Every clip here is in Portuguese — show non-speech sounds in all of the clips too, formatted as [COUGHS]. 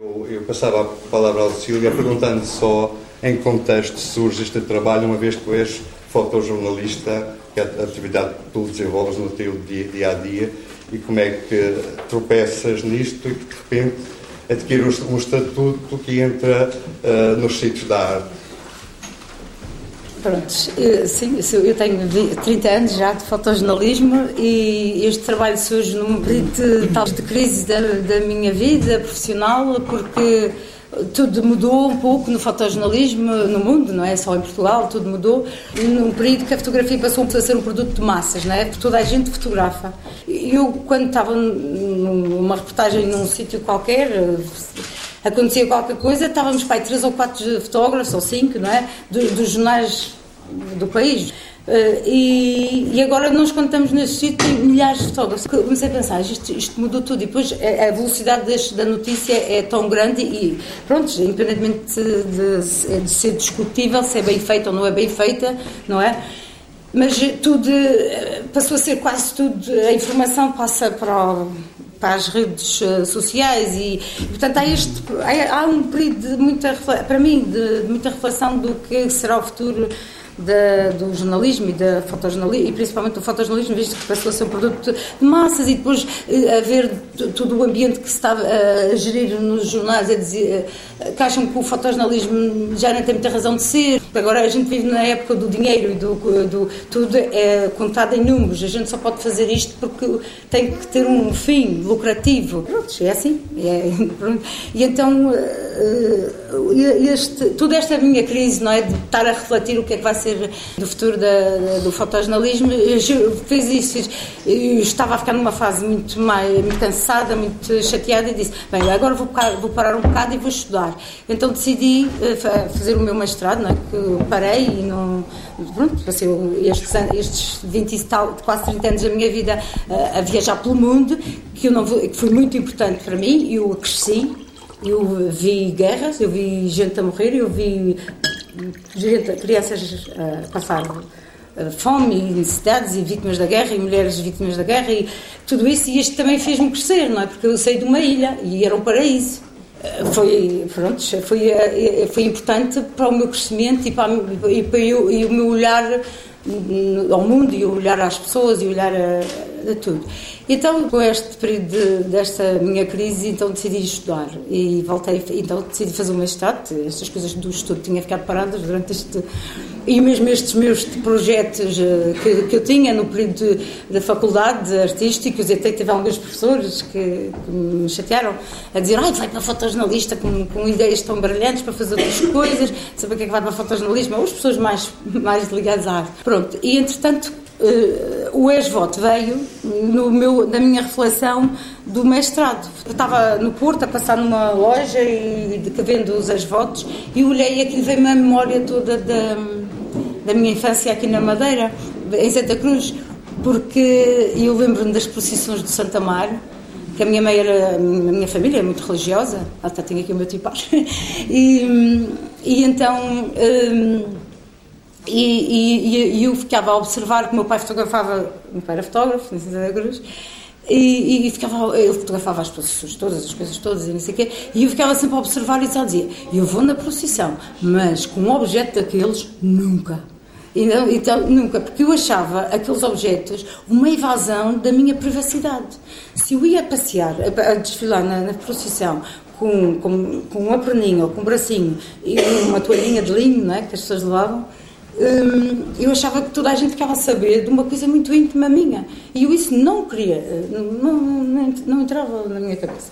Eu, eu passava a palavra ao Cília perguntando só em que contexto surge este trabalho, uma vez que és fotojornalista, que é a atividade que tu desenvolves no teu dia, dia a dia, e como é que tropeças nisto e que de repente adquires um estatuto que entra uh, nos sítios da arte. Pronto, sim, eu tenho 30 anos já de fotojornalismo e este trabalho surge num período de, de crise da, da minha vida profissional, porque tudo mudou um pouco no fotojornalismo no mundo, não é só em Portugal, tudo mudou. Num período que a fotografia passou a ser um produto de massas, não é? Porque toda a gente fotografa. Eu, quando estava numa reportagem num sítio qualquer, acontecia qualquer coisa, estávamos para aí três ou quatro fotógrafos, ou cinco, não é? Dos jornais do país. Uh, e, e, agora nós quando estamos nesse sítio tem milhares de fotógrafos. Comecei a pensar, isto, isto mudou tudo e depois a velocidade deste, da notícia é tão grande e pronto, independentemente de, de, ser discutível se é bem feita ou não é bem feita, não é? Mas tudo eh, passou a ser quase tudo, a informação passa para, o, para as redes eh, sociais e, portanto há, este, há um período de muita, para mim, de, de muita reflexão do que será o futuro do jornalismo e da fotojornalismo, e principalmente do fotojornalismo, visto que passou a ser um produto de massas e depois eh, a ver todo o ambiente que se está a gerir nos jornais, a dizer, eh, que acham que o fotojornalismo já não tem muita razão de ser. Agora a gente vive na época do dinheiro e do, do tudo é contado em números. A gente só pode fazer isto porque tem que ter um fim lucrativo. Pronto, é assim. É, [LAUGHS] e então eh, este, toda esta minha crise, não é, de estar a refletir o que é que vai ser ser do futuro da, do fotojornalismo, fez isso. Eu estava a ficar numa fase muito mais muito cansada, muito chateada e disse: Bem, agora vou, vou parar um bocado e vou estudar. Então decidi eh, fazer o meu mestrado, não é? que parei e não. Pronto, passei estes, estes 20 e tal, quase 30 anos da minha vida a, a viajar pelo mundo, que, eu não, que foi muito importante para mim, eu cresci. Eu vi guerras, eu vi gente a morrer, eu vi crianças uh, passar uh, fome e necessidades e vítimas da guerra e mulheres vítimas da guerra e tudo isso e isto também fez-me crescer, não é? Porque eu saí de uma ilha e era um paraíso. Uh, foi, pronto, foi, foi importante para o meu crescimento e para, e para eu, e o meu olhar ao mundo e olhar às pessoas e olhar a, a tudo. Então, com este período de, desta minha crise, então decidi estudar e voltei, então decidi fazer o mestrado. Estas coisas do estudo tinham ficado paradas durante este e mesmo estes meus projetos eh, que, que eu tinha no período da faculdade de artísticos, até tive alguns professores que, que, me chatearam a dizer, ai, vai para fotojornalista com, com ideias tão brilhantes para fazer outras coisas, saber o que é que vai para fotojornalismo, ou as pessoas mais, mais ligadas à arte. Pronto, e entretanto Uh, o ex-voto veio no meu, na minha reflexão do mestrado. Eu estava no Porto a passar numa loja e de que vendo os ex-votos e olhei e aquilo veio-me a memória toda da, da minha infância aqui na Madeira, em Santa Cruz, porque eu lembro-me das procissões de Santa Mar, que a minha mãe era, a minha família é muito religiosa, até tenho aqui o meu tipar, [LAUGHS] e, e então... Um, e, e, e, eu ficava a observar que meu pai fotografava, meu pai era fotógrafo, em Santa Cruz, e, e, ficava, eu fotografava as procissões todas, as coisas todas e não sei o quê, e eu ficava sempre a observar e só dizia, eu vou na procissão, mas com um objeto daqueles, nunca. Então, então, nunca, porque eu achava aqueles objetos uma evasão da minha privacidade. Se eu ia passear, a, a desfilar na, na procissão com, com, com uma perninha ou com um bracinho e uma toalhinha de linho né, que as pessoas levavam, hum, eu achava que toda a gente ficava a saber de uma coisa muito íntima minha. E eu isso não queria, não, não, não entrava na minha cabeça.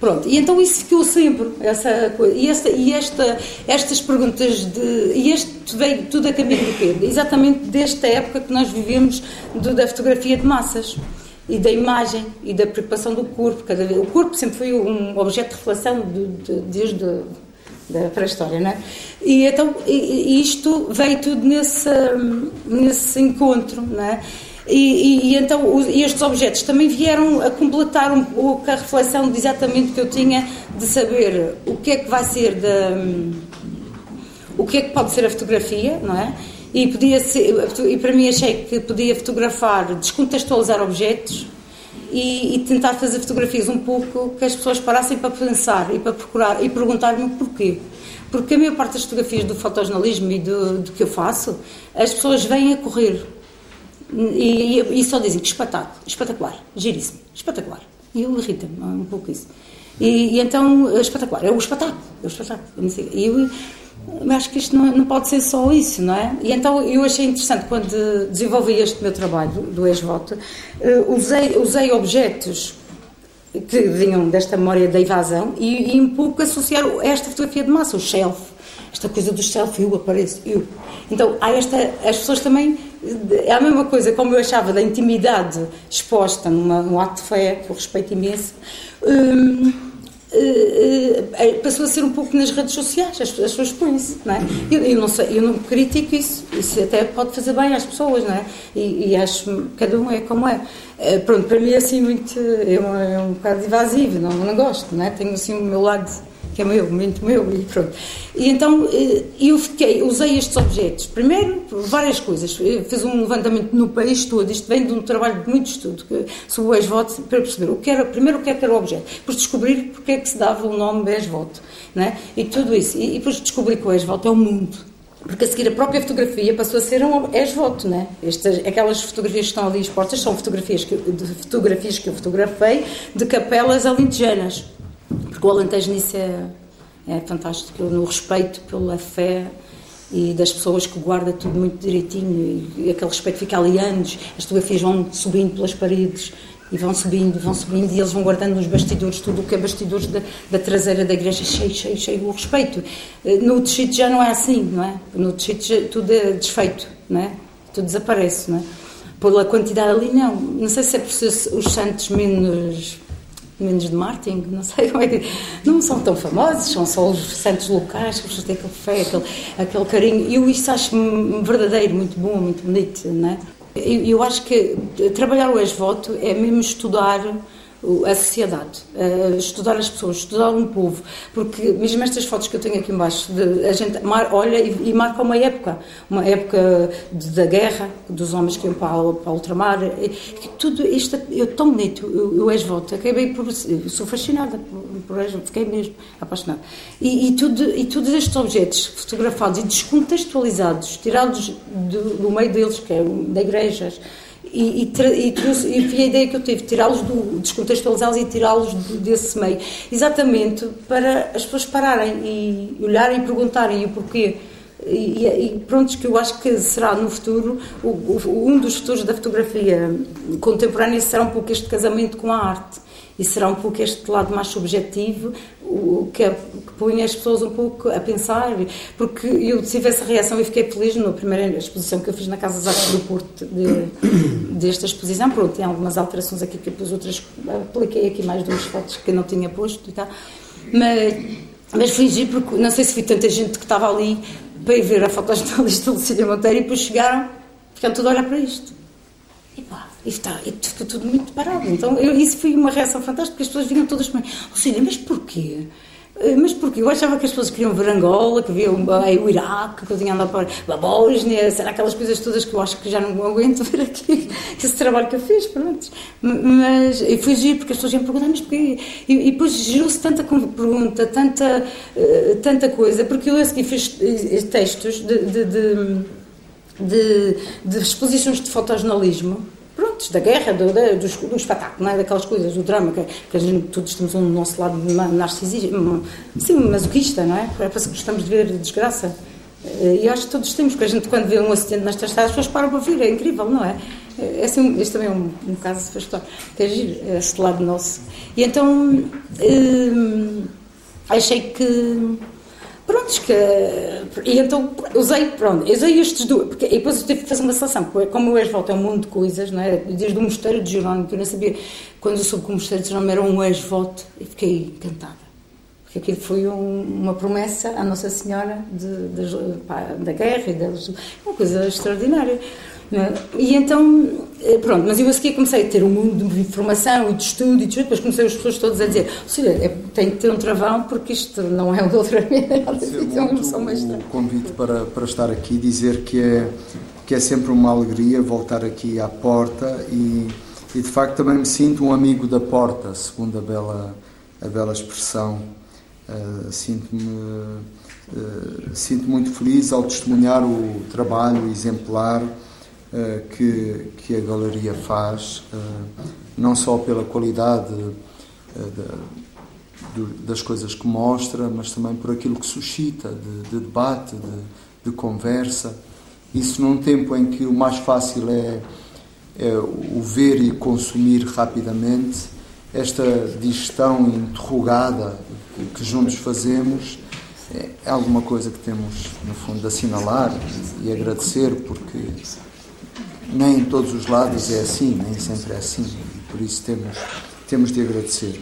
Pronto, e então isso ficou sempre, essa coisa. E, esta, e esta, estas perguntas de. E este veio tudo a caminho do quê? Exatamente desta época que nós vivemos do, da fotografia de massas e da imagem e da preocupação do corpo. Cada o corpo sempre foi um objeto de reflexão de, de, desde da pré-história, não é? E então isto veio tudo nesse, nesse encontro, não é? E, e, e então estes objetos também vieram a completar um pouco a reflexão de exatamente que eu tinha de saber o que é que vai ser da o que é que pode ser a fotografia, não é? E podia ser, e para mim achei que podia fotografar, descontextualizar objetos e, e, tentar fazer fotografias um pouco que as pessoas parassem para pensar e para procurar e perguntar-me porquê. Porque a maior parte das fotografias do fotojornalismo e do, do que eu faço, as pessoas vêm a correr e, e, e só dizem que espetáculo, espetacular, giríssimo, espetacular. E eu irrita-me um pouco isso. E, e, então, é espetacular, é o espetáculo, é o espetáculo. E eu, eu acho que isto não, não, pode ser só isso, não é? E então eu achei interessante quando desenvolvi este meu trabalho do ex-voto, uh, usei, usei objetos que vinham desta memória da evasão e, e um pouco associar esta fotografia de massa, o shelf, esta coisa do self, eu apareço, eu. Então, há esta, as pessoas também, é a mesma coisa, como eu achava da intimidade exposta numa, num ato de fé, que eu respeito imenso, hum, passou a ser um pouco nas redes sociais, as, as pessoas põem-se, não é? Eu, eu, não sei, eu não critico isso, isso até pode fazer bem às pessoas, não é? E, e acho cada um é como é. Uh, pronto, para mim é assim muito, é um, é um bocado invasivo, não, não gosto, não é? Tenho assim o meu lado que é meu, muito meu, e pronto. E então eh, eu fiquei, usei estes objetos, primeiro, várias coisas. Eu fiz um levantamento no país todo, isto vem de um trabalho de muito estudo sobre o ex-voto, para perceber o que era, primeiro o que, é que era o objeto, depois descobrir porque é que se dava o nome ex-voto, né? e tudo isso. E, e depois descobri que o ex-voto é o mundo. Porque a seguir a própria fotografia passou a ser um ex-voto, né? Estas, aquelas fotografias que estão ali expostas são fotografias que, de fotografias que eu fotografei de capelas alentejanas porque o Alentejo nisso é, é fantástico, no respeito pela fé e das pessoas que guarda tudo muito direitinho e, e aquele respeito fica ali anos, as fotografias vão subindo pelas paredes e vão subindo, vão subindo e eles vão guardando nos bastidores tudo o que é bastidores da, da traseira da igreja, cheio, cheio, cheio, o respeito. Eh, no deschido já não é assim, não é? No deschido tudo é desfeito, não é? Tudo desaparece, não é? Pela quantidade ali, não. Não sei se é por ser os santos menos menos de marketing, não sei como é que. Não são tão famosos, são só os santos locais, que têm aquele fé, aquele, aquele carinho. Eu isso acho verdadeiro, muito bom, muito bonito, não é? Eu, eu acho que trabalhar o ex-voto é mesmo estudar a sociedade, estudar as pessoas, estudar um povo, porque mesmo estas fotos que eu tenho aqui embaixo, de, a gente olha e, e, marca uma época, uma época de, da guerra, dos homens que iam para, para ultramar, e, tudo isto, eu tão bonito, o ex-voto, acabei por, eu sou fascinada por, por fiquei mesmo apaixonada. E, e, tudo, e todos estes objetos fotografados e descontextualizados, tirados do, do meio deles, que é da igrejas, e, e, e, e foi a ideia que eu tive, tirá-los, descontextualizá-los e tirá-los desse meio, exatamente para as pessoas pararem e olharem e perguntarem o porquê. E, e pronto, que eu acho que será no futuro, o, o, um dos futuros da fotografia contemporânea será um pouco este casamento com a arte e será um pouco este lado mais subjetivo o que, é, que põe as pessoas um pouco a pensar porque eu tive essa reação e fiquei feliz na primeira exposição que eu fiz na Casa das Artes do Porto de, [COUGHS] desta exposição. Pronto, tem algumas alterações aqui que depois outras apliquei aqui mais duas fotos que eu não tinha posto e tal. Mas, mas fui giro porque não sei se vi tanta gente que estava ali para ir ver a fotojornalista Lucília Monteiro e depois chegaram ficaram tudo a olhar para isto. E pá e, está, e tudo muito parado. Então, eu, isso foi uma reação fantástica, porque as pessoas vinham todas para mim, Lucília, mas porquê? Eh, mas porquê? Eu achava que as pessoas queriam ver Angola, que viam o Iraque, que eu tinha andado para a Bósnia, será aquelas coisas todas que eu acho que já não aguento [LAUGHS] ver aqui, esse trabalho que eu fiz, pronto. Mas eu fui giro, porque as pessoas iam perguntar, mas porquê? E, e depois gerou-se tanta pergunta, tanta, uh, tanta coisa, porque eu a seguir fiz eh, textos de, de, de, de, de exposições de fotojornalismo, prontos, da guerra, do, do, do, espetáculo, é? daquelas coisas, do drama, que, que gente, todos temos um nosso lado narcisismo, sim, masoquista, não é? Parece que gostamos de ver desgraça. Eh, e acho que todos temos, porque a gente, quando vê um acidente nestas estradas, as pessoas param para ver, é incrível, não é? é assim, este também é um, um caso de história, que é giro, é este lado nosso. E então, hum, achei que Pronto, que, e então usei, pronto, usei estes dois, porque, e depois eu tive que fazer uma seleção, como o ex-volta é um mundo de coisas, não é? Desde o mosteiro de Jerónimo, que eu não sabia, quando eu soube que o mosteiro de Jerónimo era um ex-voto, e fiquei encantada. Porque aquilo foi um, uma promessa à Nossa Senhora de, de, pá, da guerra e das, uma coisa extraordinária. É? E então, eh, pronto, mas eu a seguir comecei a ter um mundo de informação e de estudo e de depois comecei as pessoas todas a dizer, olha, é, tem que ter um travão porque isto não é o doutoramento, [LAUGHS] é um convite para, para estar aqui, dizer que é, que é sempre uma alegria voltar aqui à porta e, e de facto também me sinto um amigo da porta, segundo a bela, a bela expressão. Uh, Sinto-me uh, sinto muito feliz ao testemunhar o trabalho exemplar uh, que, que a galeria faz, não só pela qualidade de, de, das coisas que mostra, mas também por aquilo que suscita de, de debate, de, de conversa. Isso num tempo em que o mais fácil é é o ver e consumir rapidamente, esta digestão interrogada que juntos fazemos é alguma coisa que temos, no fundo, de assinalar e agradecer, porque nem em todos os lados é assim, nem sempre é assim, e por isso temos, temos de agradecer.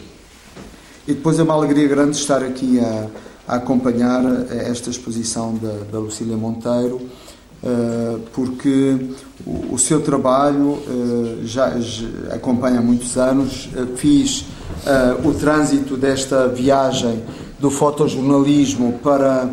E depois é uma alegria grande estar aqui a, a acompanhar esta exposição da, da Lucília Monteiro eh, porque o seu trabalho eh, já acompanha há muitos anos. Eh, fiz o trânsito desta viagem do fotojornalismo para,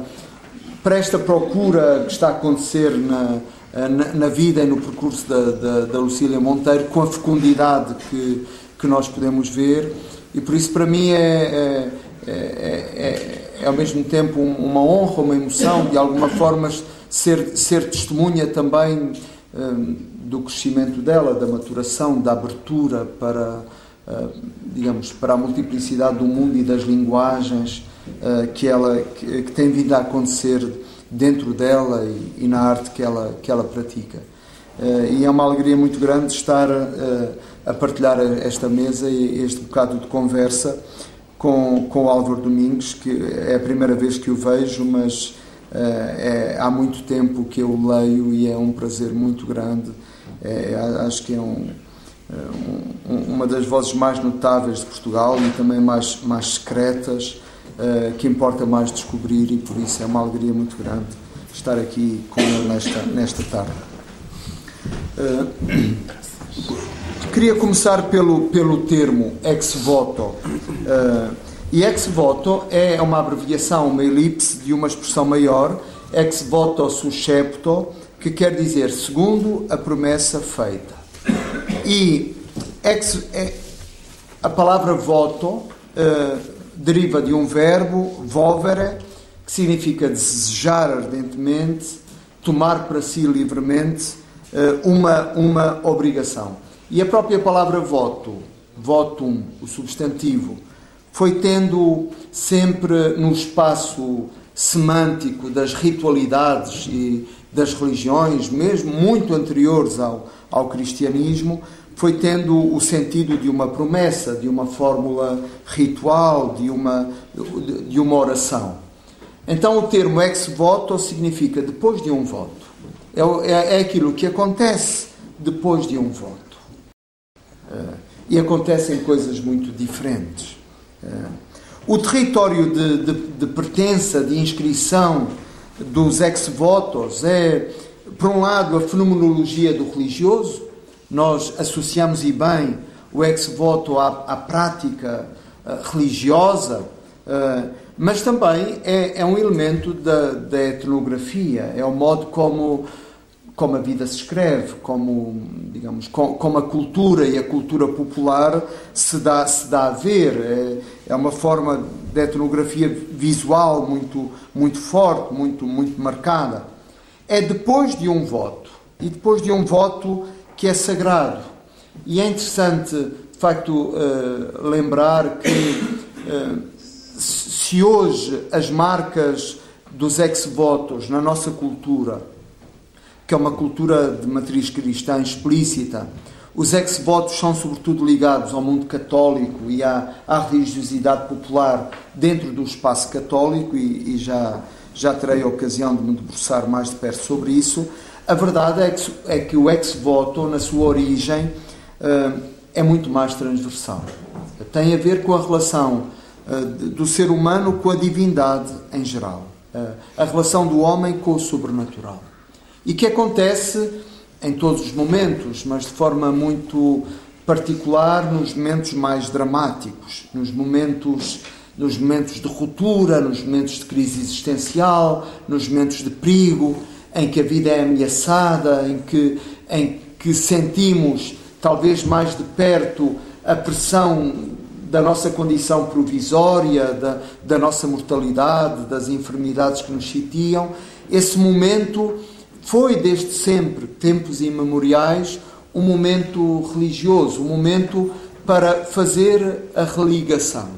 para esta procura que está a acontecer na, na, na vida e no percurso da, da, da Lucília Monteiro, com a fecundidade que, que nós podemos ver, e por isso para mim é, é, é, é, é ao mesmo tempo uma honra, uma emoção, de alguma forma ser, ser testemunha também um, do crescimento dela, da maturação, da abertura para, uh, digamos, para a multiplicidade do mundo e das linguagens uh, que ela que, que, tem vindo a acontecer dentro dela e, e, na arte que ela que ela pratica. Uh, e é uma alegria muito grande estar a partilhar esta mesa e este bocado de conversa com, com o Álvaro Domingos, que é a primeira vez que o vejo, mas é, há muito tempo que eu leio e é um prazer muito grande. É, acho que é um, um, uma das vozes mais notáveis de Portugal e também mais, mais secretas, uh, que importa mais descobrir e por isso é uma alegria muito grande estar aqui com ele nesta, nesta tarde. Uh, queria começar pelo, pelo termo ex voto. Uh, e ex voto é uma abreviação, uma elipse de uma expressão maior, ex voto suscepto, que quer dizer segundo a promessa feita. E ex, a palavra voto uh, deriva de um verbo, vovere, que significa desejar ardentemente, tomar para si livremente uh, uma, uma obrigação. E a própria palavra voto, votum, o substantivo, foi tendo sempre no espaço semântico das ritualidades e das religiões, mesmo muito anteriores ao, ao cristianismo, foi tendo o sentido de uma promessa, de uma fórmula ritual, de uma, de uma oração. Então o termo ex voto significa depois de um voto. É, é, é aquilo que acontece depois de um voto. Uh, e acontecem coisas muito diferentes. Eh, o território de, de, de pertença, de inscrição dos ex-votos é, por um lado, a fenomenologia do religioso. Nós associamos e bem o ex-voto à, à, prática uh, religiosa, uh, mas também é, é um elemento da, da, etnografia, é o modo como como a vida se escreve, como, digamos, como a cultura e a cultura popular se dá, se dá a ver. É, é uma forma de etnografia visual muito, muito forte, muito, muito marcada. É depois de um voto, e depois de um voto que é sagrado. E é interessante, de facto, uh, lembrar que uh, se hoje as marcas dos ex-votos na nossa cultura que é uma cultura de matriz cristã explícita. Os ex-votos são sobretudo ligados ao mundo católico e à, à religiosidade popular dentro do espaço católico e, e, já, já terei a ocasião de me debruçar mais de perto sobre isso. A verdade é que, é que o ex-voto, na sua origem, uh, é muito mais transversal. Tem a ver com a relação uh, do ser humano com a divindade em geral. Uh, a relação do homem com o sobrenatural e que acontece em todos os momentos, mas de forma muito particular nos momentos mais dramáticos, nos momentos nos momentos de ruptura, nos momentos de crise existencial, nos momentos de perigo, em que a vida é ameaçada, em que em que sentimos talvez mais de perto a pressão da nossa condição provisória, da, da nossa mortalidade, das enfermidades que nos sitiam. Esse momento foi desde sempre, tempos imemoriais, um momento religioso, um momento para fazer a religação.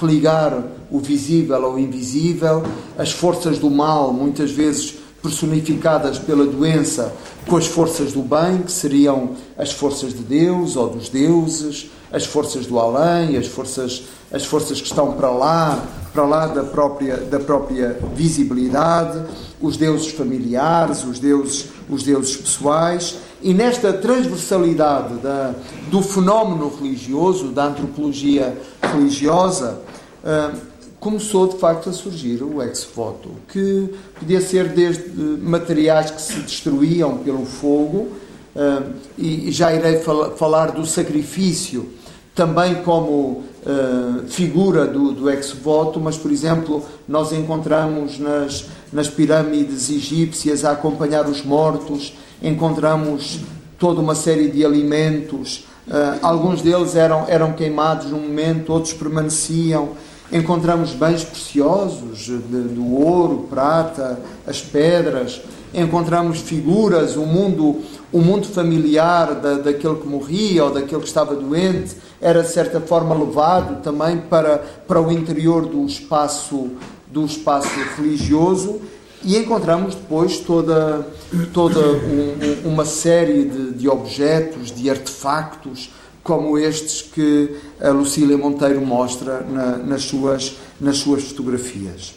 Religar o visível ao invisível, as forças do mal, muitas vezes personificadas pela doença, com as forças do bem, que seriam as forças de Deus ou dos deuses, as forças do além, as forças, as forças que estão para lá, para lá da própria, da própria visibilidade, os deuses familiares, os deuses, os deuses pessoais. E nesta transversalidade da, do fenómeno religioso, da antropologia religiosa, uh, começou de facto a surgir o ex-voto, que podia ser desde materiais que se destruíam pelo fogo, uh, e já irei fal falar do sacrifício também como uh, figura do, do ex-voto, mas, por exemplo, nós encontramos nas, nas pirâmides egípcias a acompanhar os mortos, encontramos toda uma série de alimentos, uh, alguns deles eram, eram queimados num momento, outros permaneciam. Encontramos bens preciosos, de, do ouro, prata, as pedras, encontramos figuras, o mundo, o mundo familiar da, daquele que morria ou daquele que estava doente. Era de certa forma levado também para, para o interior do espaço, do espaço religioso. E encontramos depois toda, toda um, uma série de, de objetos, de artefactos, como estes que a Lucília Monteiro mostra na, nas, suas, nas suas fotografias.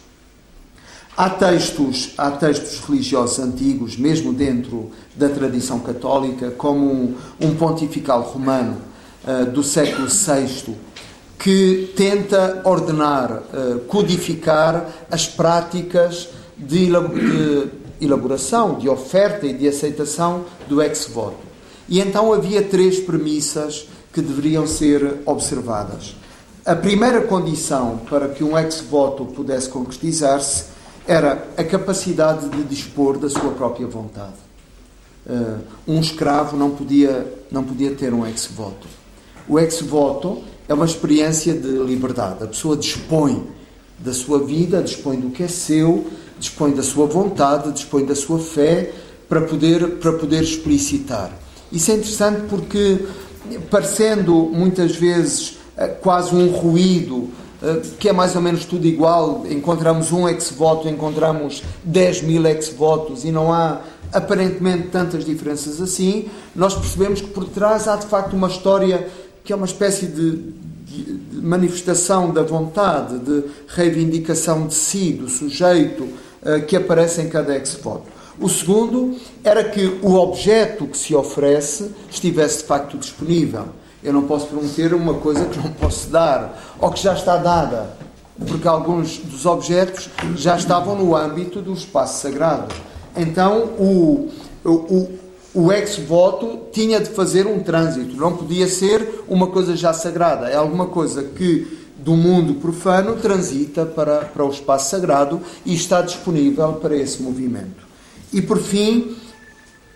Há textos, há textos religiosos antigos, mesmo dentro da tradição católica, como um, um pontifical romano uh, do século VI, que tenta ordenar, uh, codificar as práticas de, de elaboração, de oferta e de aceitação do ex-voto. E então havia três premissas que deveriam ser observadas. A primeira condição para que um ex-voto pudesse concretizar-se era a capacidade de dispor da sua própria vontade. Uh, um escravo não podia, não podia ter um ex-voto. O ex-voto é uma experiência de liberdade. A pessoa dispõe da sua vida, dispõe do que é seu, dispõe da sua vontade, dispõe da sua fé para poder, para poder explicitar. Isso é interessante porque, parecendo muitas vezes eh, quase um ruído eh, que é mais ou menos tudo igual, encontramos um ex-voto, encontramos 10 mil ex-votos e não há aparentemente tantas diferenças assim, nós percebemos que por trás há de facto uma história que é uma espécie de, de, manifestação da vontade, de reivindicação de si, do sujeito, uh, que aparece em cada ex-voto. O segundo era que o objeto que se oferece estivesse de facto disponível. Eu não posso prometer uma coisa que não posso dar, ou que já está dada, porque alguns dos objetos já estavam no âmbito do espaço sagrado. Então, o, o, o ex-voto tinha de fazer um trânsito, não podia ser uma coisa já sagrada, é alguma coisa que do mundo profano transita para, para o espaço sagrado e está disponível para esse movimento. E por fim,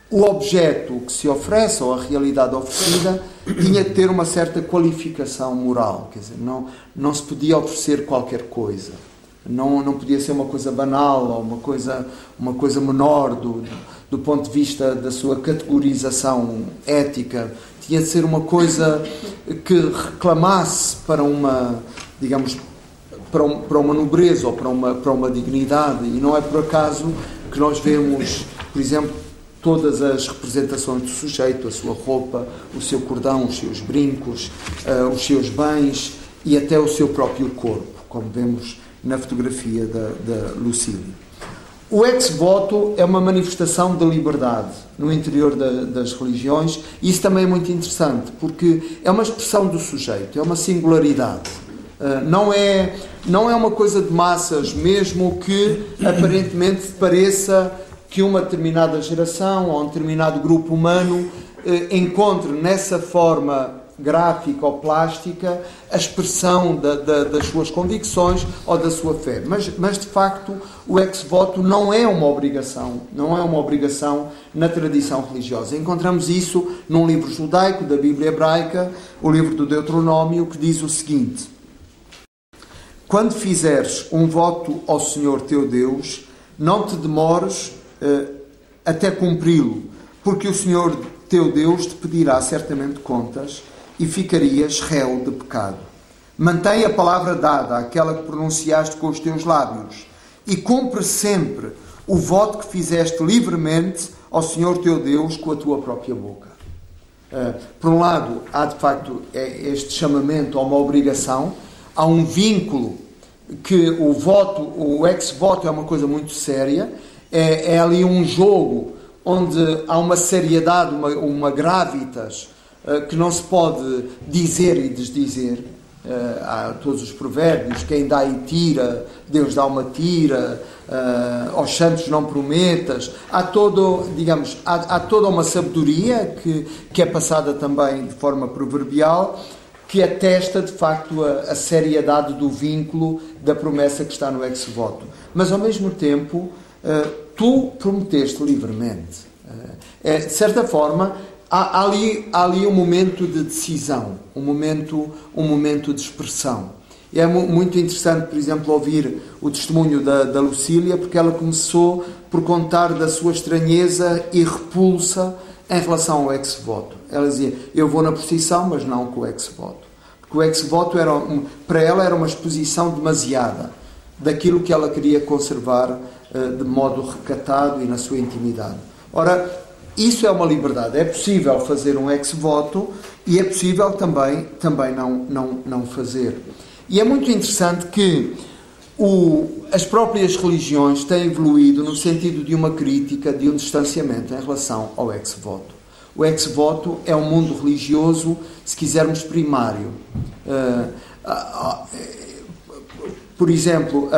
o objeto que se oferece, ou a realidade oferecida, tinha de ter uma certa qualificação moral. Quer dizer, não, não se podia oferecer qualquer coisa. Não, não podia ser uma coisa banal ou uma coisa, uma coisa menor do, do ponto de vista da sua categorização ética. Tinha de ser uma coisa que reclamasse para uma, digamos, para, um, para uma nobreza ou para uma, para uma dignidade. E não é por acaso que nós vemos, por exemplo, todas as representações do sujeito, a sua roupa, o seu cordão, os seus brincos, uh, os seus bens e até o seu próprio corpo, como vemos na fotografia da, da Lucília. O ex-voto é uma manifestação de liberdade no interior da, das religiões e isso também é muito interessante porque é uma expressão do sujeito, é uma singularidade. Uh, não, é, não é uma coisa de massas, mesmo que aparentemente pareça que uma determinada geração ou um determinado grupo humano eh, encontre nessa forma gráfica ou plástica a expressão da, da, das suas convicções ou da sua fé. Mas, mas de facto o ex-voto não é uma obrigação, não é uma obrigação na tradição religiosa. Encontramos isso num livro judaico da Bíblia hebraica, o livro do Deuteronômio, que diz o seguinte: Quando fizeres um voto ao Senhor teu Deus, não te demores eh, até cumpri-lo, porque o Senhor teu Deus te pedirá certamente contas e ficarias réu de pecado. Mantém a palavra dada, aquela que pronunciaste com os teus lábios, e cumpre sempre o voto que fizeste livremente ao Senhor teu Deus com a tua própria boca. Uh, por um lado, há de facto é este chamamento a uma obrigação, há um vínculo que o voto, o ex-voto é uma coisa muito séria, é, é ali um jogo onde há uma seriedade, uma, uma gravitas uh, que não se pode dizer e desdizer. Uh, há todos os provérbios: quem dá e tira, Deus dá uma tira, uh, aos santos não prometas. Há, todo, digamos, há, há toda uma sabedoria que, que é passada também de forma proverbial que atesta de facto a, a, seriedade do vínculo da promessa que está no ex-voto. Mas ao mesmo tempo, uh, tu prometeste livremente. É, de certa forma, há, ali, há ali um momento de decisão, um momento, um momento de expressão. E é muito interessante, por exemplo, ouvir o testemunho da, da Lucília, porque ela começou por contar da sua estranheza e repulsa em relação ao ex-voto. Ela dizia: Eu vou na procissão, mas não com o ex-voto. Porque o ex-voto, era, para ela, era uma exposição demasiada daquilo que ela queria conservar uh, de modo recatado e na sua intimidade. Ora, isso é uma liberdade. É possível fazer um ex-voto e é possível também, também não, não, não fazer. E é muito interessante que o, as próprias religiões têm evoluído no sentido de uma crítica, de um distanciamento em relação ao ex-voto. O ex-voto é um mundo religioso, se quisermos, primário. Uh, uh, uh, por exemplo,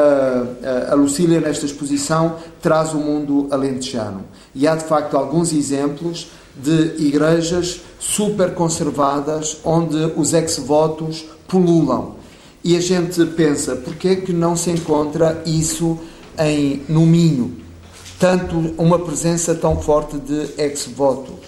a, Lucília, nesta exposição, traz o mundo alentejano. E há, de facto, alguns exemplos de igrejas super conservadas onde os ex-votos pululam. E a gente pensa, porquê é que não se encontra isso em, no Minho? Tanto, uma presença tão forte de ex-votos.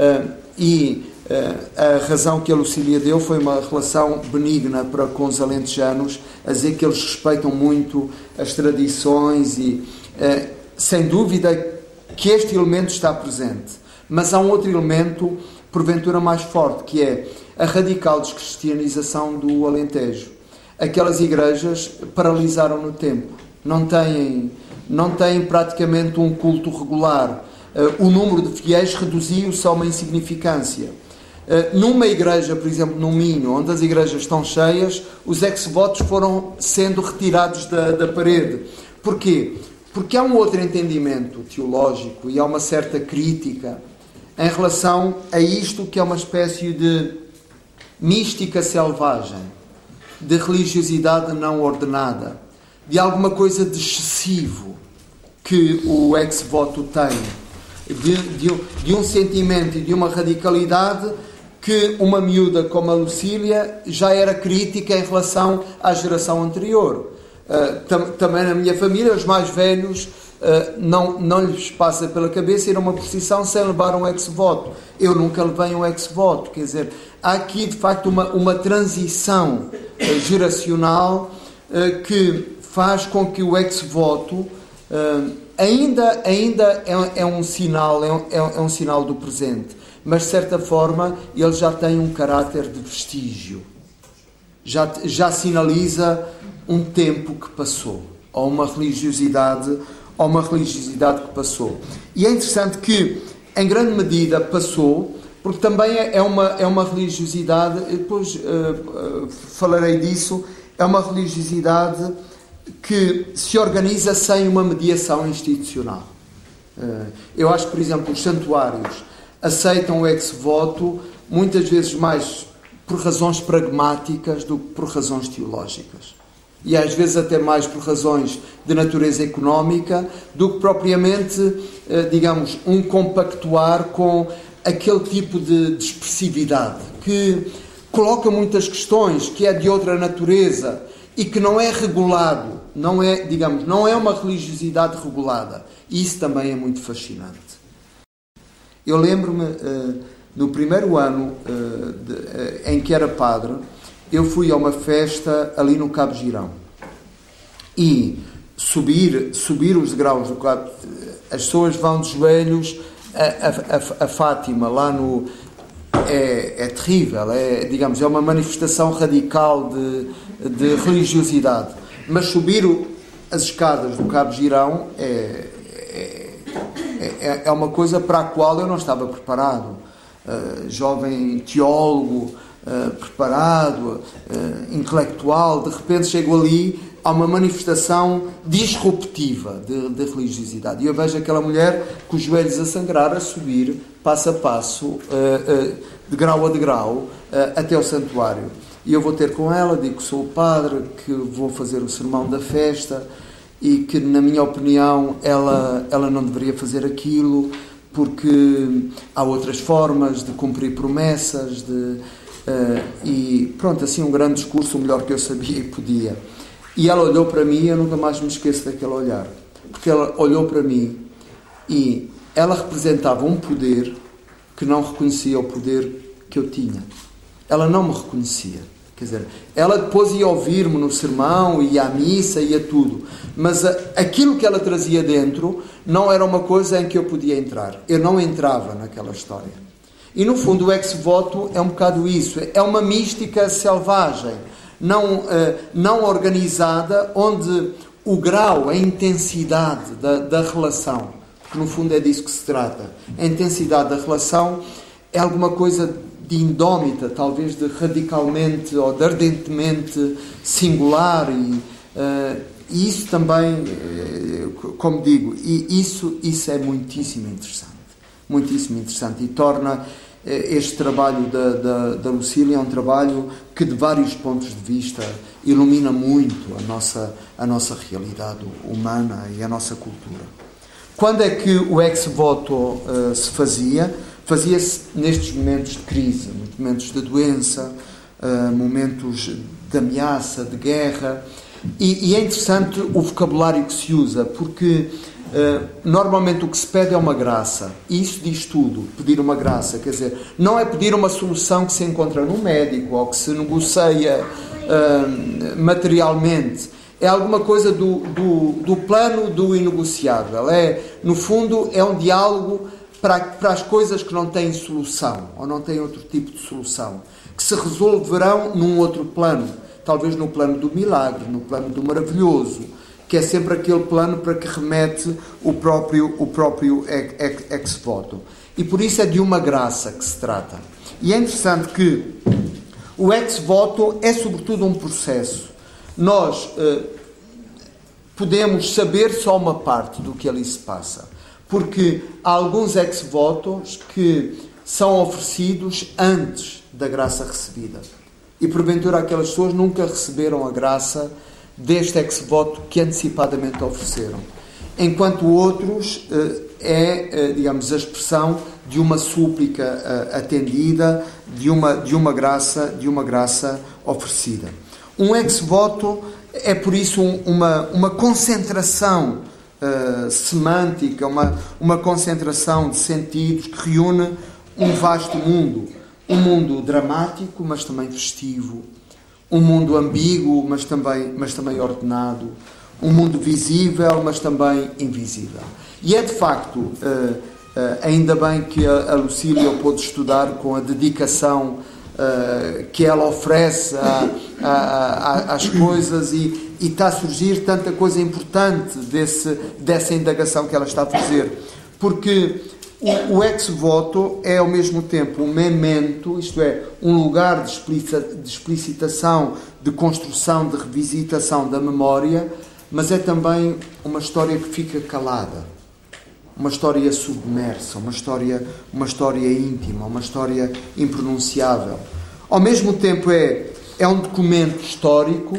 Uh, e eh, a razão que a Lucília deu foi uma relação benigna para com os alentejanos, a dizer que eles respeitam muito as tradições e, eh, sem dúvida, que este elemento está presente. Mas há um outro elemento, porventura mais forte, que é a radical descristianização do Alentejo. Aquelas igrejas paralisaram no tempo, não têm, não têm praticamente um culto regular. Eh, o número de fiéis reduziu-se a uma insignificância. Eh, numa igreja, por exemplo, no Minho, onde as igrejas estão cheias, os ex-votos foram sendo retirados da, da parede. Porquê? Porque há um outro entendimento teológico e há uma certa crítica em relação a isto que é uma espécie de mística selvagem, de religiosidade não ordenada, de alguma coisa de excessivo que o ex-voto tem, de, de, de um sentimento e de uma radicalidade que uma miúda como a Lucília já era crítica em relação à geração anterior. Uh, tam, também na minha família, os mais velhos uh, não, não lhes passa pela cabeça ir a uma procissão sem levar um ex-voto. Eu nunca levei um ex-voto. Quer dizer, há aqui de facto uma, uma transição uh, geracional que faz com que o ex-voto ainda, ainda é, é, um sinal, é um, é um sinal do presente mas de certa forma ele já tem um caráter de vestígio. Já, já sinaliza um tempo que passou, ou uma religiosidade, ou uma religiosidade que passou. E é interessante que, em grande medida, passou, porque também é, é uma, é uma religiosidade, depois uh, uh, falarei disso, é uma religiosidade que se organiza sem uma mediação institucional. Uh, eu acho que, por exemplo, os santuários aceitam o ex-voto muitas vezes mais por razões pragmáticas do que por razões teológicas. E às vezes até mais por razões de natureza económica do que propriamente, eh, digamos, um compactuar com aquele tipo de expressividade que coloca muitas questões, que é de outra natureza e que não é regulado, não é, digamos, não é uma religiosidade regulada. Isso também é muito fascinante. Eu lembro-me, uh, no primeiro ano uh, de, uh, em que era padre, eu fui a uma festa ali no Cabo Girão. E subir, subir os degraus do Cabo, as pessoas vão de joelhos a, a, a, a Fátima, lá no, é, é, terrível, é, digamos, é uma manifestação radical de, de religiosidade. Mas subir o, as escadas do Cabo Girão é, é, é, é, uma coisa para a qual eu não estava preparado. Uh, jovem teólogo, uh, preparado, uh, intelectual, de repente chego ali há uma manifestação disruptiva de, de, religiosidade. E eu vejo aquela mulher com os joelhos a sangrar, a subir, passo a passo, de grau a degrau, até o santuário. E eu vou ter com ela, digo que sou o padre, que vou fazer o sermão da festa e que, na minha opinião, ela, ela não deveria fazer aquilo porque há outras formas de cumprir promessas, de, e pronto, assim um grande discurso, o melhor que eu sabia e podia. E ela olhou para mim e eu nunca mais me esqueço daquele olhar. Porque ela olhou para mim e ela representava um poder que não reconhecia o poder que eu tinha. Ela não me reconhecia. Quer dizer, ela depois ia ouvir-me no sermão, ia à missa, ia tudo. Mas a, aquilo que ela trazia dentro não era uma coisa em que eu podia entrar. Eu não entrava naquela história. E no fundo o ex-voto é um bocado isso. É uma mística selvagem não, eh, não organizada, onde o grau, a intensidade da, da relação, porque no fundo é disso que se trata, a intensidade da relação é alguma coisa de indómita, talvez de radicalmente ou de ardentemente singular e, uh, isso também, uh, como digo, e isso, isso é muitíssimo interessante, muitíssimo interessante e torna eh, este trabalho da, da, da Lucília é um trabalho que, de vários pontos de vista, ilumina muito a nossa, a nossa realidade humana e a nossa cultura. Quando é que o ex-voto uh, se fazia? Fazia-se nestes momentos de crise, momentos de doença, uh, momentos de ameaça, de guerra. E, e, é interessante o vocabulário que se usa, porque Uh, normalmente o que se pede é uma graça. E isso diz tudo, pedir uma graça. Quer dizer, não é pedir uma solução que se encontra no médico ou que se negocia uh, materialmente. É alguma coisa do, do, do, plano do inegociável. É, no fundo, é um diálogo para, para as coisas que não têm solução ou não têm outro tipo de solução, que se resolverão num outro plano, talvez no plano do milagre, no plano do maravilhoso que é sempre aquele plano para que remete o próprio, o próprio ex voto. E por isso é de uma graça que se trata. E é interessante que o ex voto é sobretudo um processo. Nós eh, podemos saber só uma parte do que ali se passa, porque há alguns ex votos que são oferecidos antes da graça recebida. E porventura aquelas pessoas nunca receberam a graça deste ex-voto que antecipadamente ofereceram. Enquanto outros eh, é, eh, digamos, a expressão de uma súplica eh, atendida, de uma, de uma graça, de uma graça oferecida. Um ex-voto é por isso uma, uma concentração uh, semântica, uma, uma concentração de sentidos que reúne um vasto mundo. Um mundo dramático, mas também festivo, um mundo ambíguo, mas também, mas também ordenado, um mundo visível, mas também invisível. E é de facto, uh, uh, ainda bem que a, a Lucília pôde estudar com a dedicação que ela oferece a, a, a, às coisas e, e está a surgir tanta coisa importante desse, dessa indagação que ela está a fazer. Porque o, o ex-voto é ao mesmo tempo um memento, isto é, um lugar de, de explicitação, de construção, de revisitação da memória, mas é também uma história que fica calada, uma história submersa, uma história, uma história íntima, uma história impronunciável. Ao mesmo tempo é, é um documento histórico,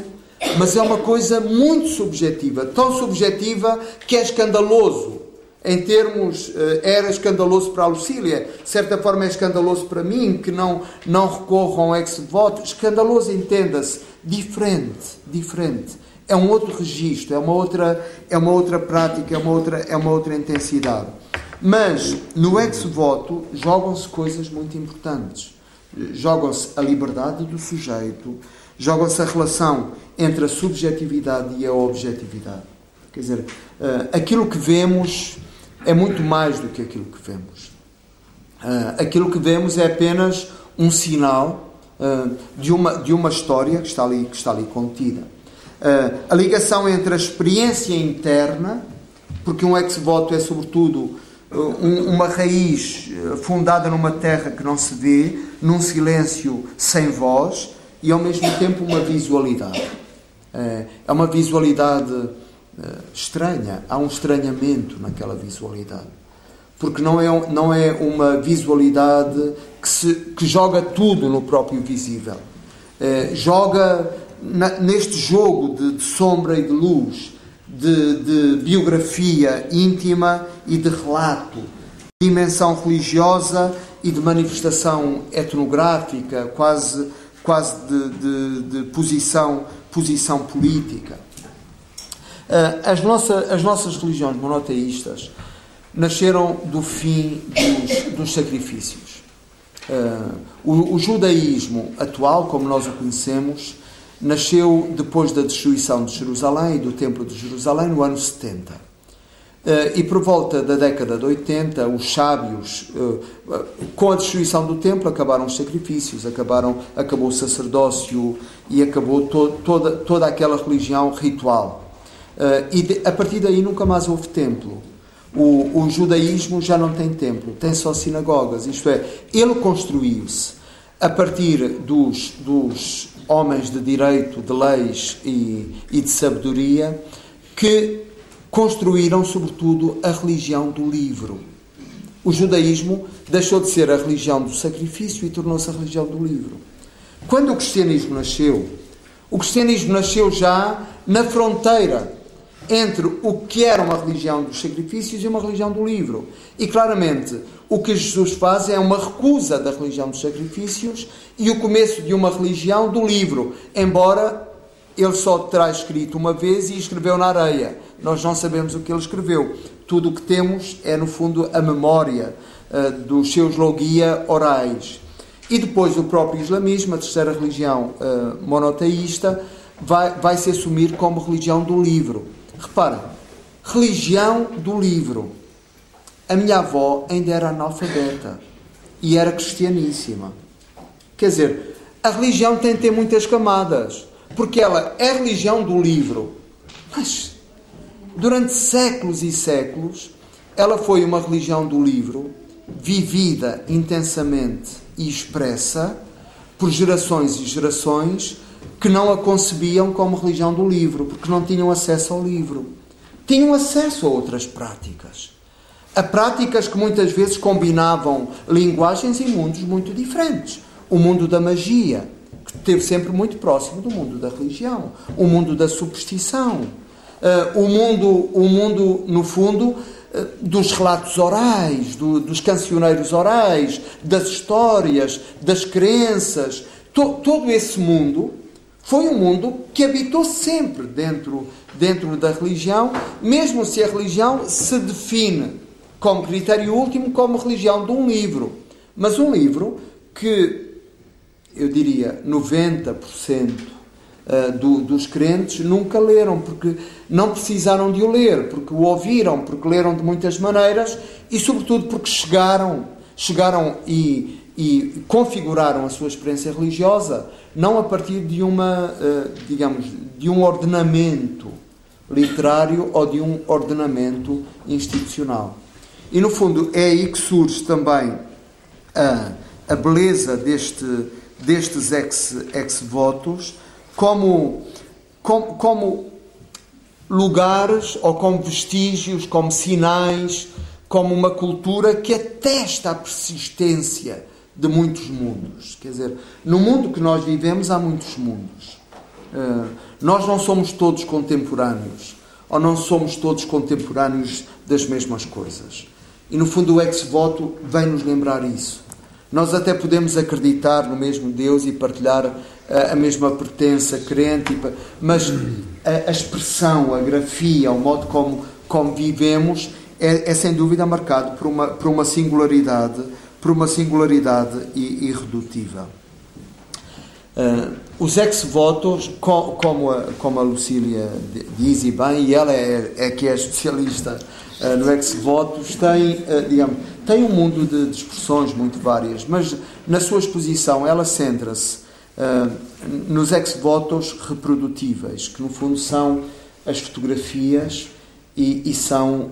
mas é uma coisa muito subjetiva, tão subjetiva que é escandaloso em termos, era escandaloso para a Lucília, de certa forma é escandaloso para mim que não, não recorram ao ex-voto. Escandaloso, entenda-se, diferente, diferente. É um outro registro, é uma outra, é uma outra prática, é uma outra, é uma outra intensidade. Mas no ex-voto jogam-se coisas muito importantes. Jogam-se a liberdade do sujeito, jogam-se a relação entre a subjetividade e a objetividade. Quer dizer, aquilo que vemos é muito mais do que aquilo que vemos. Uh, aquilo que vemos é apenas um sinal uh, de, uma, de uma história que está ali, que está ali contida. A ligação entre a experiência interna, porque um ex-voto é sobretudo um, uma raiz fundada numa terra que não se vê, num silêncio sem voz, e ao mesmo tempo uma visualidade. É uma visualidade uh, estranha, há um estranhamento naquela visualidade. Porque não é, não é uma visualidade que, se, que joga tudo no próprio visível. Uh, joga na, neste jogo de, de, sombra e de luz, de, de biografia íntima e de relato, dimensão religiosa e de manifestação etnográfica, quase, quase de, de, de posição, posição política. Uh, as, nossa, as nossas religiões monoteístas nasceram do fim dos, dos sacrifícios. Uh, o, o, judaísmo atual, como nós o conhecemos, nasceu depois da destruição de Jerusalém e do Templo de Jerusalém no ano 70. Eh, e por volta da década de 80, os sábios, uh, com a destruição do templo, acabaram os sacrifícios, acabaram, acabou o sacerdócio e acabou to toda, toda aquela religião ritual. Uh, e de, a partir daí nunca mais houve templo. O, o, judaísmo já não tem templo, tem só sinagogas. Isto é, ele construiu-se a partir dos, dos homens de direito, de leis e, e de sabedoria que construíram, sobretudo, a religião do livro. O judaísmo deixou de ser a religião do sacrifício e tornou-se a religião do livro. Quando o cristianismo nasceu, o cristianismo nasceu já na fronteira entre o que era uma religião dos sacrifícios e uma religião do livro. E claramente, o que Jesus faz é uma recusa da religião dos sacrifícios e o começo de uma religião do livro, embora ele só terá escrito uma vez e escreveu na areia. Nós não sabemos o que ele escreveu. Tudo o que temos é, no fundo, a memória uh, dos seus logia orais. E depois o próprio islamismo, a terceira religião uh, monoteísta, vai, vai se assumir como religião do livro. Repara, religião do livro. A minha avó ainda era analfabeta e era cristianíssima. Quer dizer, a religião tem de ter muitas camadas, porque ela é religião do livro. Mas durante séculos e séculos, ela foi uma religião do livro, vivida intensamente e expressa por gerações e gerações que não a concebiam como religião do livro, porque não tinham acesso ao livro. Tinham acesso a outras práticas. A práticas que muitas vezes combinavam linguagens e mundos muito diferentes. O mundo da magia, esteve sempre muito próximo do mundo da religião. O mundo da superstição. Uh, o, mundo, o mundo, no fundo, uh, dos relatos orais, do, dos cancioneiros orais, das histórias, das crenças. To, todo esse mundo foi um mundo que habitou sempre dentro, dentro da religião, mesmo se a religião se define como critério último como religião de um livro. Mas um livro que, eu diria, 90% eh, do, dos crentes nunca leram, porque não precisaram de o ler, porque o ouviram, porque leram de muitas maneiras e, sobretudo, porque chegaram, chegaram e, e configuraram a sua experiência religiosa não a partir de uma, eh, digamos, de um ordenamento literário ou de um ordenamento institucional. E no fundo é aí que surge também a, a beleza deste, destes ex-votos ex como, como, como lugares ou como vestígios, como sinais, como uma cultura que atesta a persistência de muitos mundos. Quer dizer, no mundo que nós vivemos há muitos mundos. Uh, nós não somos todos contemporâneos. ou não somos todos contemporâneos das mesmas coisas. E no fundo o ex-voto vem nos lembrar isso. Nós até podemos acreditar no mesmo Deus e partilhar a, eh, a mesma pertença crente, mas a, expressão, a grafia, o modo como, como vivemos é, é, sem dúvida marcado por uma, por uma singularidade, por uma singularidade irredutível. Uh, os ex-votos, como a, como a Lucília diz e bem, e ela é, é que é especialista uh, no ex-votos, tem, uh, digamos, tem um mundo de, de, expressões muito várias, mas na sua exposição ela centra-se nos ex-votos reprodutíveis, que no fundo são as fotografias e, e são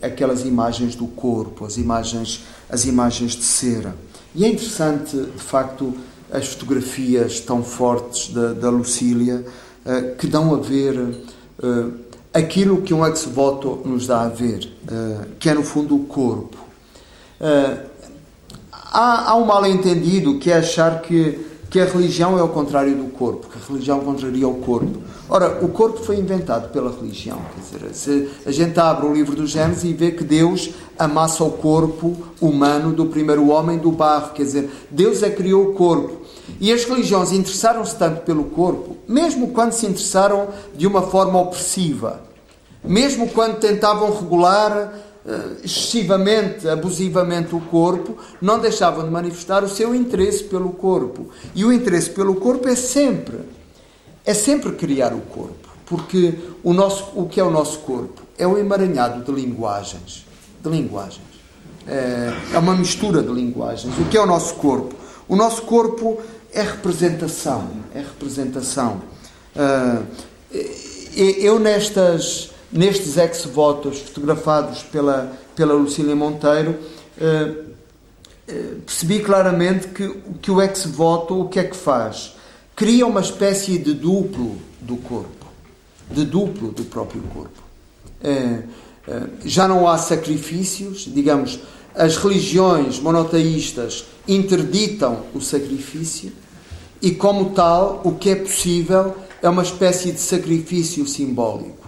aquelas imagens do corpo, as imagens, as imagens de cera. E é interessante, de facto, as fotografias tão fortes da, da Lucília, uh, que dão a ver uh, aquilo que um ex-voto nos dá a ver, uh, que é no fundo o corpo. Há, há um mal-entendido que é achar que, que a religião é o contrário do corpo, que a religião contraria o corpo. Ora, o corpo foi inventado pela religião. Quer dizer, se a gente abre o livro dos Gênesis e vê que Deus amassa o corpo humano do primeiro homem do barro, quer dizer, Deus é que criou o corpo. E as religiões interessaram-se tanto pelo corpo, mesmo quando se interessaram de uma forma opressiva, mesmo quando tentavam regular uh, excessivamente, abusivamente o corpo, não deixavam de manifestar o seu interesse pelo corpo. E o interesse pelo corpo é sempre, é sempre criar o corpo, porque o, nosso, o que é o nosso corpo? É o emaranhado de linguagens. De linguagens. É, é uma mistura de linguagens. O que é o nosso corpo? O nosso corpo é representação. É representação. Uh, eu, nestas, nestes ex-votos fotografados pela, pela Lucília Monteiro, uh, percebi claramente que, que o ex-voto o que é que faz? Cria uma espécie de duplo do corpo, de duplo do próprio corpo. já não há sacrifícios, digamos, as religiões monoteístas interditam o sacrifício e, como tal, o que é possível é uma espécie de sacrifício simbólico.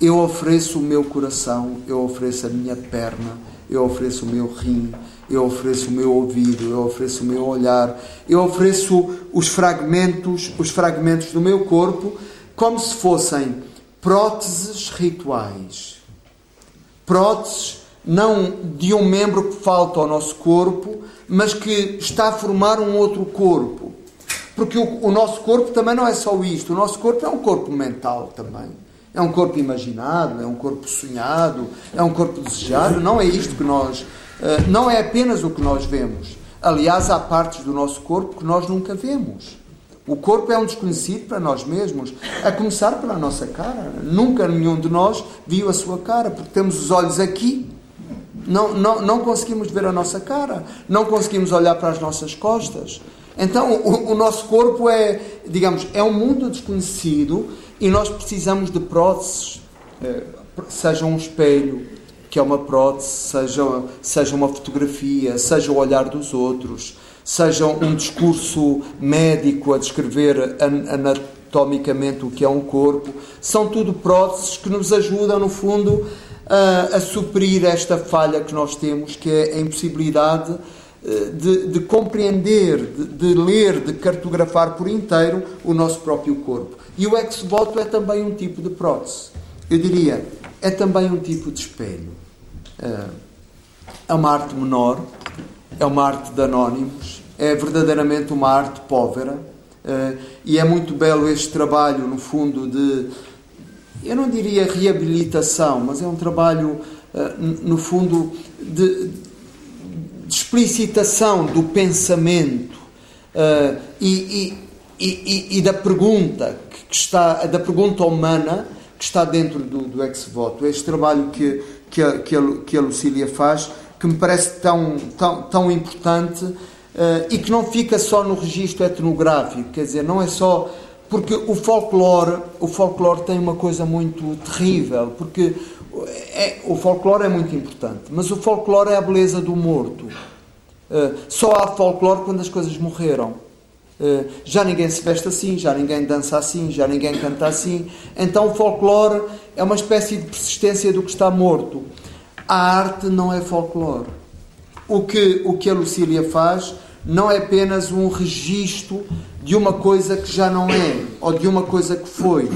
Eu ofereço o meu coração, eu ofereço a minha perna, eu ofereço o meu rim, eu ofereço o meu ouvido, eu ofereço o meu olhar, eu ofereço os fragmentos, os fragmentos do meu corpo, como se fossem próteses rituais. Próteses não de um membro que falta ao nosso corpo, mas que está a formar um outro corpo. Porque o, o, nosso corpo também não é só isto. O nosso corpo é um corpo mental também. É um corpo imaginado, é um corpo sonhado, é um corpo desejado. Não é isto que nós. Uh, não é apenas o que nós vemos. Aliás, há partes do nosso corpo que nós nunca vemos. O corpo é um desconhecido para nós mesmos, a começar pela nossa cara. Nunca nenhum de nós viu a sua cara, porque temos os olhos aqui não, não, não conseguimos ver a nossa cara, não conseguimos olhar para as nossas costas. Então, o, o nosso corpo é, digamos, é um mundo desconhecido e nós precisamos de próteses, eh, seja um espelho, que é uma prótese, seja, seja uma fotografia, seja o olhar dos outros, seja um discurso médico a descrever anatomicamente o que é um corpo. São tudo próteses que nos ajudam, no fundo, a, a suprir esta falha que nós temos, que é a impossibilidade eh, de, de compreender, de, de, ler, de cartografar por inteiro o nosso próprio corpo. E o ex-voto é também um tipo de prótese. Eu diria, é também um tipo de espelho. Eh, é uma arte menor, é uma arte de anónimos, é verdadeiramente uma arte póvera. Eh, e é muito belo este trabalho, no fundo, de eu não diria reabilitação, mas é um trabalho, eh, no fundo, de, de explicitação do pensamento e, e, e, e, da pergunta que está, da pergunta humana que está dentro do, do ex-voto. Este trabalho que, que, a, que, a, que a Lucília faz, que me parece tão, tão, tão importante uh, e que não fica só no registro etnográfico, quer dizer, não é só porque o folclore, o folclore tem uma coisa muito terrível, porque é, o folclore é muito importante, mas o folclore é a beleza do morto. Uh, só há folclore quando as coisas morreram. Uh, já ninguém se veste assim, já ninguém dança assim, já ninguém canta assim. Então o folclore é uma espécie de persistência do que está morto. A arte não é folclore. O que, o que a Lucília faz não é apenas um registro de uma coisa que já não é, ou de uma coisa que foi.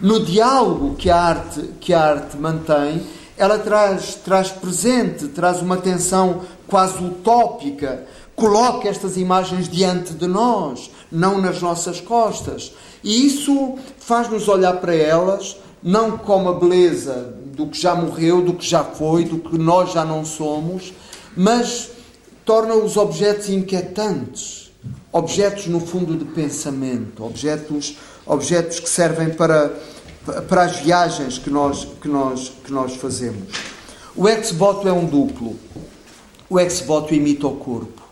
No diálogo que a arte, que a arte mantém, ela traz, traz presente, traz uma tensão quase utópica, coloca estas imagens diante de nós, não nas nossas costas. E isso faz-nos olhar para elas, não como a beleza do que já morreu, do que já foi, do que nós já não somos, mas torna os objetos inquietantes, objetos no fundo de pensamento, objetos, objetos que servem para, para as viagens que nós, que nós, que nós fazemos. O ex-voto é um duplo. O ex-voto imita o corpo.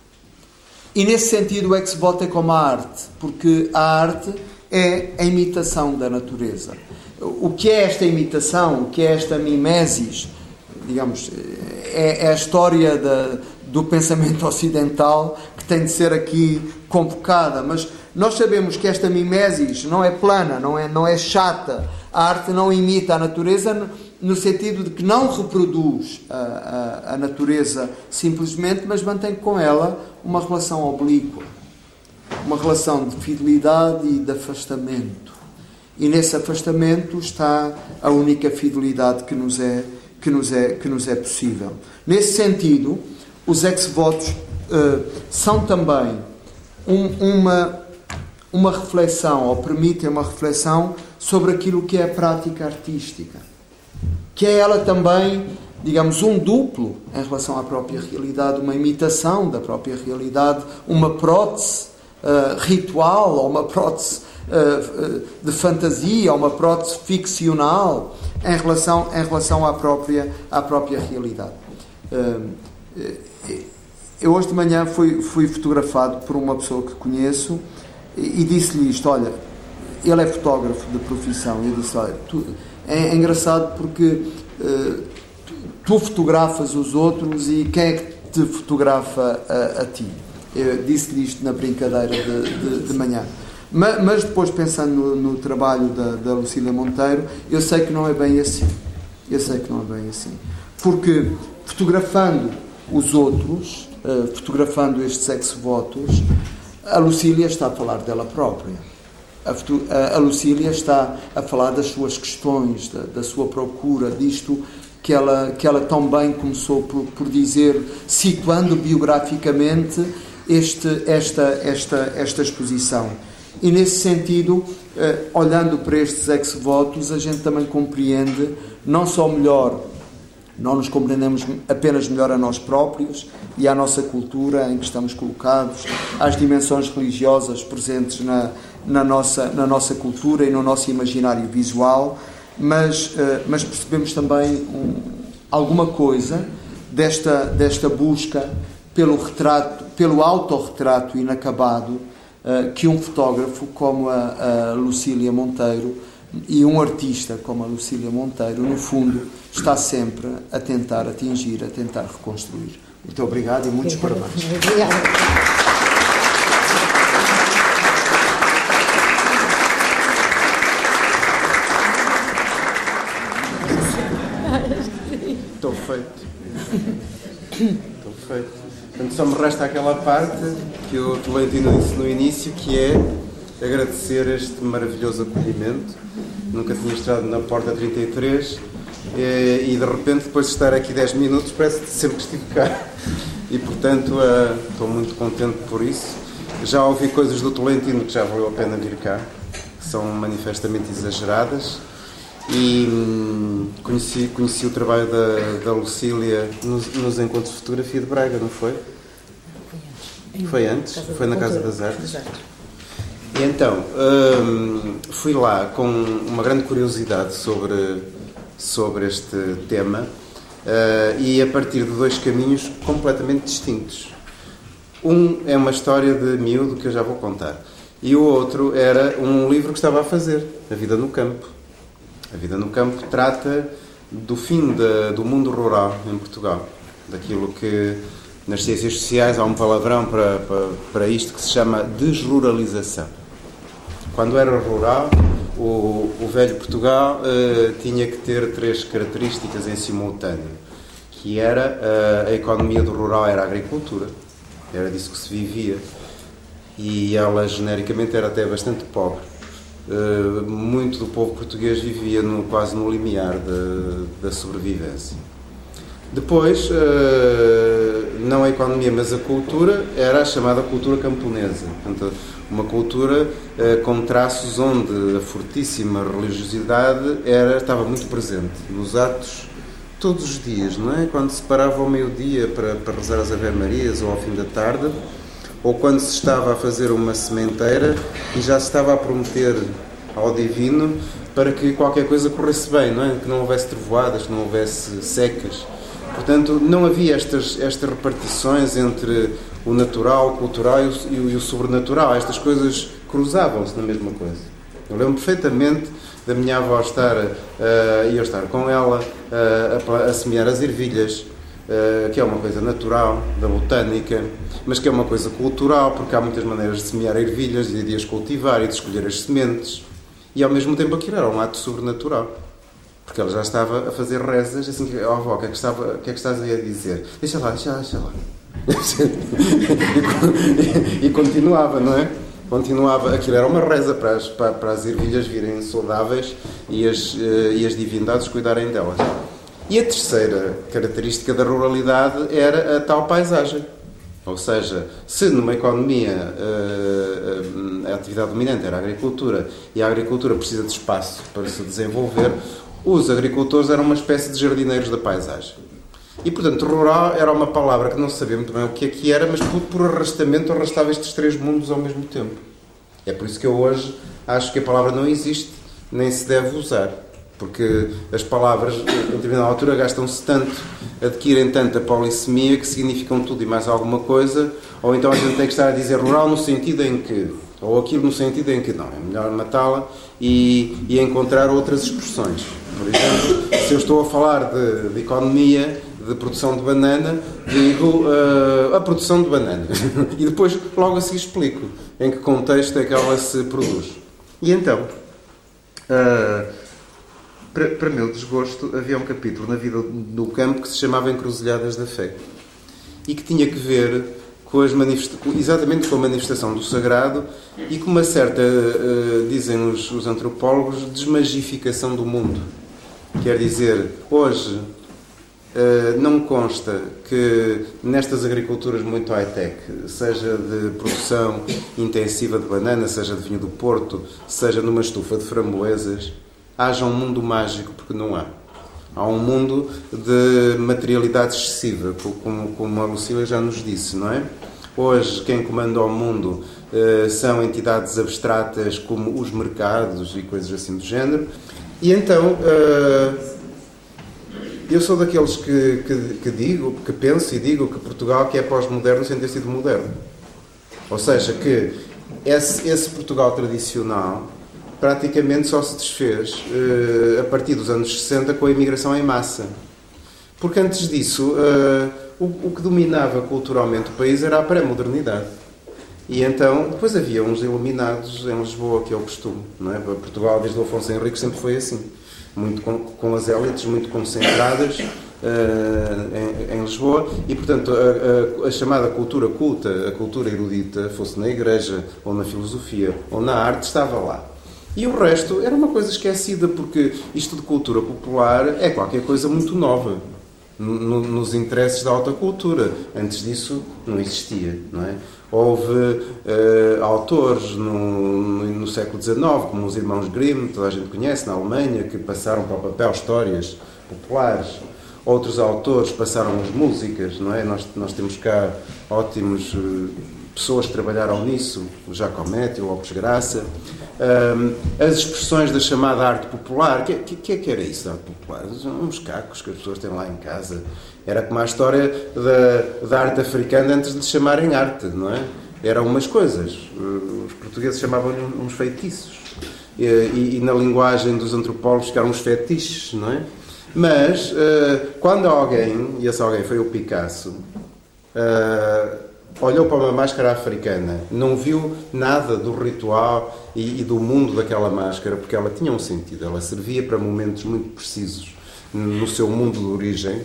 E nesse sentido, o ex-voto é como a arte, porque a arte é a imitação da natureza. O que é esta imitação? O que é esta mimesis? Digamos, é, é a história da, do pensamento ocidental que tem de ser aqui convocada, mas nós sabemos que esta mimesis não é plana, não é, não é chata. A arte não imita a natureza no sentido de que não reproduz a, a, a natureza simplesmente, mas mantém com ela uma relação oblíqua, uma relação de fidelidade e de afastamento. E nesse afastamento está a única fidelidade que nos é, que nos é, que nos é possível. Nesse sentido, os ex-votos uh, são também um, uma, uma reflexão, ou permitem uma reflexão sobre aquilo que é a prática artística, que é ela também, digamos, um duplo em relação à própria realidade, uma imitação da própria realidade, uma prótese uh, ritual ou uma prótese uh, de fantasia, ou uma prótese ficcional em relação, em relação à, própria, à própria realidade. Eu hoje de manhã fui, fui fotografado por uma pessoa que conheço e, e disse-lhe isto: Olha, ele é fotógrafo de profissão. E eu disse: Olha, tu, é, é, engraçado porque uh, tu, fotografas os outros e quem é que te fotografa a, a ti? Eu disse-lhe isto na brincadeira de, de, de manhã. Mas, mas, depois, pensando no, no trabalho da, da Monteiro, eu sei que não é bem assim. Eu sei que não é bem assim. Porque fotografando os outros, uh, fotografando estes ex-votos, a Lucília está a falar dela própria. A, a, Lucília está a falar das suas questões, da, da, sua procura, disto que ela, que ela tão bem começou por, por dizer, situando biograficamente este, esta, esta, esta exposição. E nesse sentido, eh, olhando para estes ex-votos, a gente também compreende não só melhor não nos compreendemos apenas melhor a nós próprios e à nossa cultura em que estamos colocados, às dimensões religiosas presentes na, na, nossa, na nossa cultura e no nosso imaginário visual, mas, uh, mas percebemos também um, alguma coisa desta, desta busca pelo retrato, pelo autorretrato inacabado uh, que um fotógrafo como a, a Lucília Monteiro e um artista como a Lucília Monteiro, no fundo, está sempre a tentar atingir, a tentar reconstruir. Muito obrigado e muitos parabéns. Obrigada. Estou feito. Estou feito. Portanto, só me resta aquela parte que o Tolentino disse no início, que é agradecer este maravilhoso acolhimento. Nunca tinha estado na Porta 33 e, e de repente, depois de estar aqui 10 minutos, parece que sempre estive cá. E portanto, uh, estou muito contente por isso. Já ouvi coisas do Tolentino que já valeu a pena vir cá, que são manifestamente exageradas. E hum, conheci, conheci o trabalho da, da Lucília nos, nos encontros de fotografia de Braga, não foi? Foi antes, foi na Casa das Artes. E então, hum, fui lá com uma grande curiosidade sobre, sobre este tema uh, e a partir de dois caminhos completamente distintos. Um é uma história de miúdo que eu já vou contar, e o outro era um livro que estava a fazer, A Vida no Campo. A Vida no Campo trata do fim de, do mundo rural em Portugal, daquilo que nas ciências sociais há um palavrão para, para, para isto que se chama desruralização quando era rural, o, o, velho Portugal uh, tinha que ter três características em simultâneo, que era uh, a economia do rural era a agricultura, era disso que se vivia, e ela genericamente era até bastante pobre. Uh, muito do povo português vivia no, quase no limiar da sobrevivência. Depois, não a economia, mas a cultura, era a chamada cultura camponesa. Portanto, uma cultura uh, com traços onde a fortíssima religiosidade era, estava muito presente nos atos todos os dias, não é? Quando se parava ao meio-dia para, para rezar as Ave-Marias ou ao fim da tarde, ou quando se estava a fazer uma sementeira e já se estava a prometer ao Divino para que qualquer coisa corresse bem, não é? Que não houvesse trovoadas, que não houvesse secas. Portanto, não havia estas, estas repartições entre o natural, o cultural e o, e o sobrenatural. Estas coisas cruzavam-se na mesma coisa. Eu lembro perfeitamente da minha avó estar, uh, e eu estar com ela uh, a, a, semear as ervilhas, uh, que é uma coisa natural, da botânica, mas que é uma coisa cultural, porque há muitas maneiras de semear ervilhas e de as cultivar e de escolher as sementes. E ao mesmo tempo aquilo era um ato sobrenatural. Porque ela já estava a fazer rezas, assim, oh, avó, o que, é que, estava, que é que estás aí a dizer? Deixa lá, deixa lá, deixa lá. e, [LAUGHS] e, continuava, não é? Continuava, aquilo era uma reza para as, para, para as ervilhas virem saudáveis e as, eh, e as divindades cuidarem delas. E a terceira característica da ruralidade era a tal paisagem. Ou seja, se numa economia eh, eh, a atividade dominante era a agricultura e a agricultura precisa de espaço para se desenvolver, os agricultores eram uma espécie de jardineiros da paisagem. E, portanto, rural era uma palavra que não sabia muito bem o que é que era, mas por, por arrastamento arrastava estes três mundos ao mesmo tempo. É por isso que eu hoje acho que a palavra não existe, nem se deve usar. Porque as palavras, em determinada altura, gastam-se tanto, adquirem tanta polissemia que significam tudo e mais alguma coisa, ou então a gente tem que estar a dizer rural no sentido em que, ou aquilo no sentido em que não, é melhor matá-la e, e encontrar outras expressões. Por exemplo, se eu estou a falar de, de economia, de produção de banana, digo uh, a produção de banana. [LAUGHS] e depois, logo a seguir, explico em que contexto é que ela se produz. E então, uh, para, para meu desgosto, havia um capítulo na vida do campo que se chamava Encruzilhadas da Fé e que tinha que ver com as exatamente com a manifestação do sagrado e com uma certa, uh, dizem os, os antropólogos, desmagificação do mundo. Quer dizer, hoje Uh, não consta que nestas agriculturas muito high-tech, seja de produção intensiva de banana, seja de vinho do Porto, seja numa estufa de framboesas, haja um mundo mágico, porque não há. Há um mundo de materialidade excessiva, como, como a Lucília já nos disse, não é? Hoje, quem comanda o mundo uh, são entidades abstratas como os mercados e coisas assim do género. E então. Uh, eu sou daqueles que, que, que, digo, que penso e digo que Portugal que é pós-moderno sem ter sido moderno. Ou seja, que esse, esse Portugal tradicional praticamente só se desfez uh, a partir dos anos 60 com a imigração em massa. Porque antes disso, uh, o, o, que dominava culturalmente o país era a pré-modernidade. E então, depois havia uns iluminados em Lisboa, que é o costume. Não é? Portugal, desde o Afonso Henrique, sempre foi assim muito com, com as élites muito concentradas uh, em, em, Lisboa e, portanto, a, a, a, chamada cultura culta, a cultura erudita, fosse na igreja ou na filosofia ou na arte, estava lá. E o resto era uma coisa esquecida, porque isto de cultura popular é qualquer coisa muito nova no, nos interesses da alta cultura. Antes disso não existia, não é? Houve uh, autores no, no, século XIX, como os irmãos Grimm, toda a gente conhece, na Alemanha, que passaram para o papel histórias populares. Outros autores passaram as músicas, não é? Nós, nós temos cá ótimos uh, pessoas que trabalharam nisso, o Giacometti, o Lopes Graça. Um, as expressões da chamada arte popular, o que, que, que, é que era isso arte popular? Uns cacos que as pessoas têm lá em casa era como a história da, da arte africana antes de chamarem arte, não é? Eram umas coisas. Os portugueses chamavam uns feitiços. E, e, e, na linguagem dos antropólogos que eram uns fetiches, não é? Mas, uh, quando alguém, e esse alguém foi o Picasso, uh, olhou para uma máscara africana, não viu nada do ritual e, e, do mundo daquela máscara, porque ela tinha um sentido, ela servia para momentos muito precisos no seu mundo de origem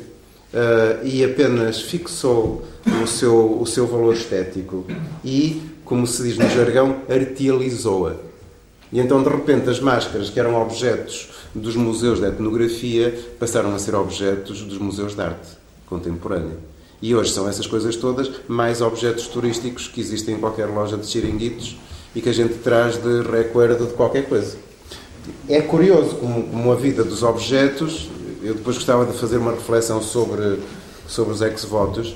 uh, e apenas fixou o seu, o seu valor estético e, como se diz no jargão, artializou-a. E então, de repente, as máscaras que eram objetos dos museus de etnografia passaram a ser objetos dos museus de arte contemporânea. E hoje são essas coisas todas mais objetos turísticos que existem em qualquer loja de chiringuitos e que a gente traz de recuerdo de qualquer coisa. É curioso como, como a vida dos objetos, eu depois gostava de fazer uma reflexão sobre, sobre os ex-votos,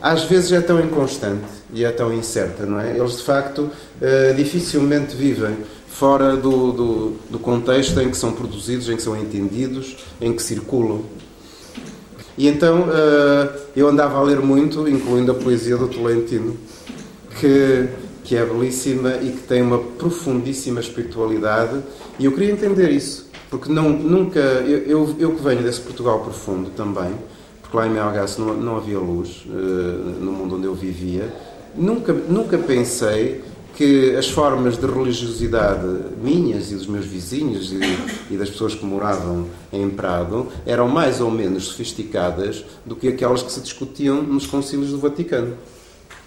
às vezes é tão inconstante e é tão incerta, não é? Eles de facto uh, dificilmente vivem fora do, do, do, contexto em que são produzidos, em que são entendidos, em que circulam. E então uh, eu andava a ler muito, incluindo a poesia do Tolentino, que, que é belíssima e que tem uma profundíssima espiritualidade, e eu queria entender isso, porque não, nunca. Eu, eu, eu que venho desse Portugal profundo também, porque lá em Melgaço não, não havia luz uh, no mundo onde eu vivia, nunca, nunca pensei que as formas de religiosidade minhas e dos meus vizinhos e, e, das pessoas que moravam em Prado eram mais ou menos sofisticadas do que aquelas que se discutiam nos concílios do Vaticano.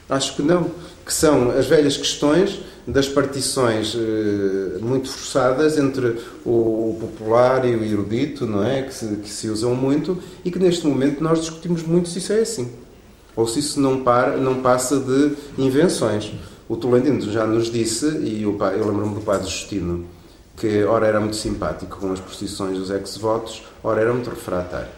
Acho que não. Que são as velhas questões das partições eh, muito forçadas entre o, popular e o erudito, não é? Que se, que se usam muito e que neste momento nós discutimos muito se isso é assim. Ou se isso não, para, não passa de invenções. O Tolentino já nos disse, e o eu lembro-me do padre Justino, que ora era muito simpático com as procissões dos ex-votos, ora era muito refratário.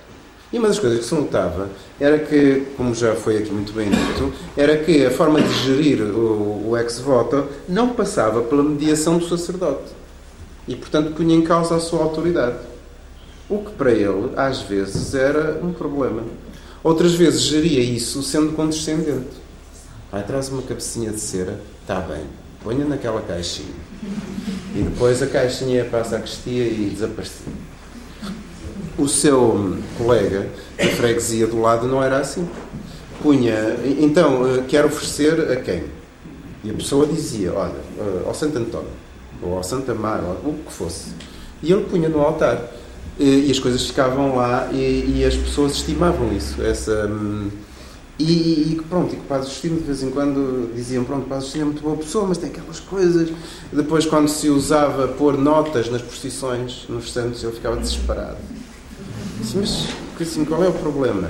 E uma das coisas que se notava era que, como já foi aqui muito bem dito, era que a forma de gerir o, o ex-voto não passava pela mediação do sacerdote. E, portanto, punha em causa a sua autoridade. O que para ele, às vezes, era um problema. Outras vezes geria isso sendo condescendente. Vai, traz uma cabecinha de cera, está bem, ponha naquela caixinha. E depois a caixinha passa a crestia e desaparecia. O seu colega da freguesia do lado não era assim. Punha, então, eh, quer oferecer a quem? E a pessoa dizia, olha, eh, ao Santo António, ou ao Santa Mar, ou o que fosse. E ele punha no altar. E as coisas ficavam lá e, e as pessoas estimavam isso, essa hum, e, e, pronto, e que o Padre Justino de vez em quando diziam, pronto, o Padre Justino é muito boa pessoa, mas tem aquelas coisas. Depois, quando se usava pôr notas nas procissões, nos santos, ele ficava desesperado. Disse, mas, assim, qual é o problema?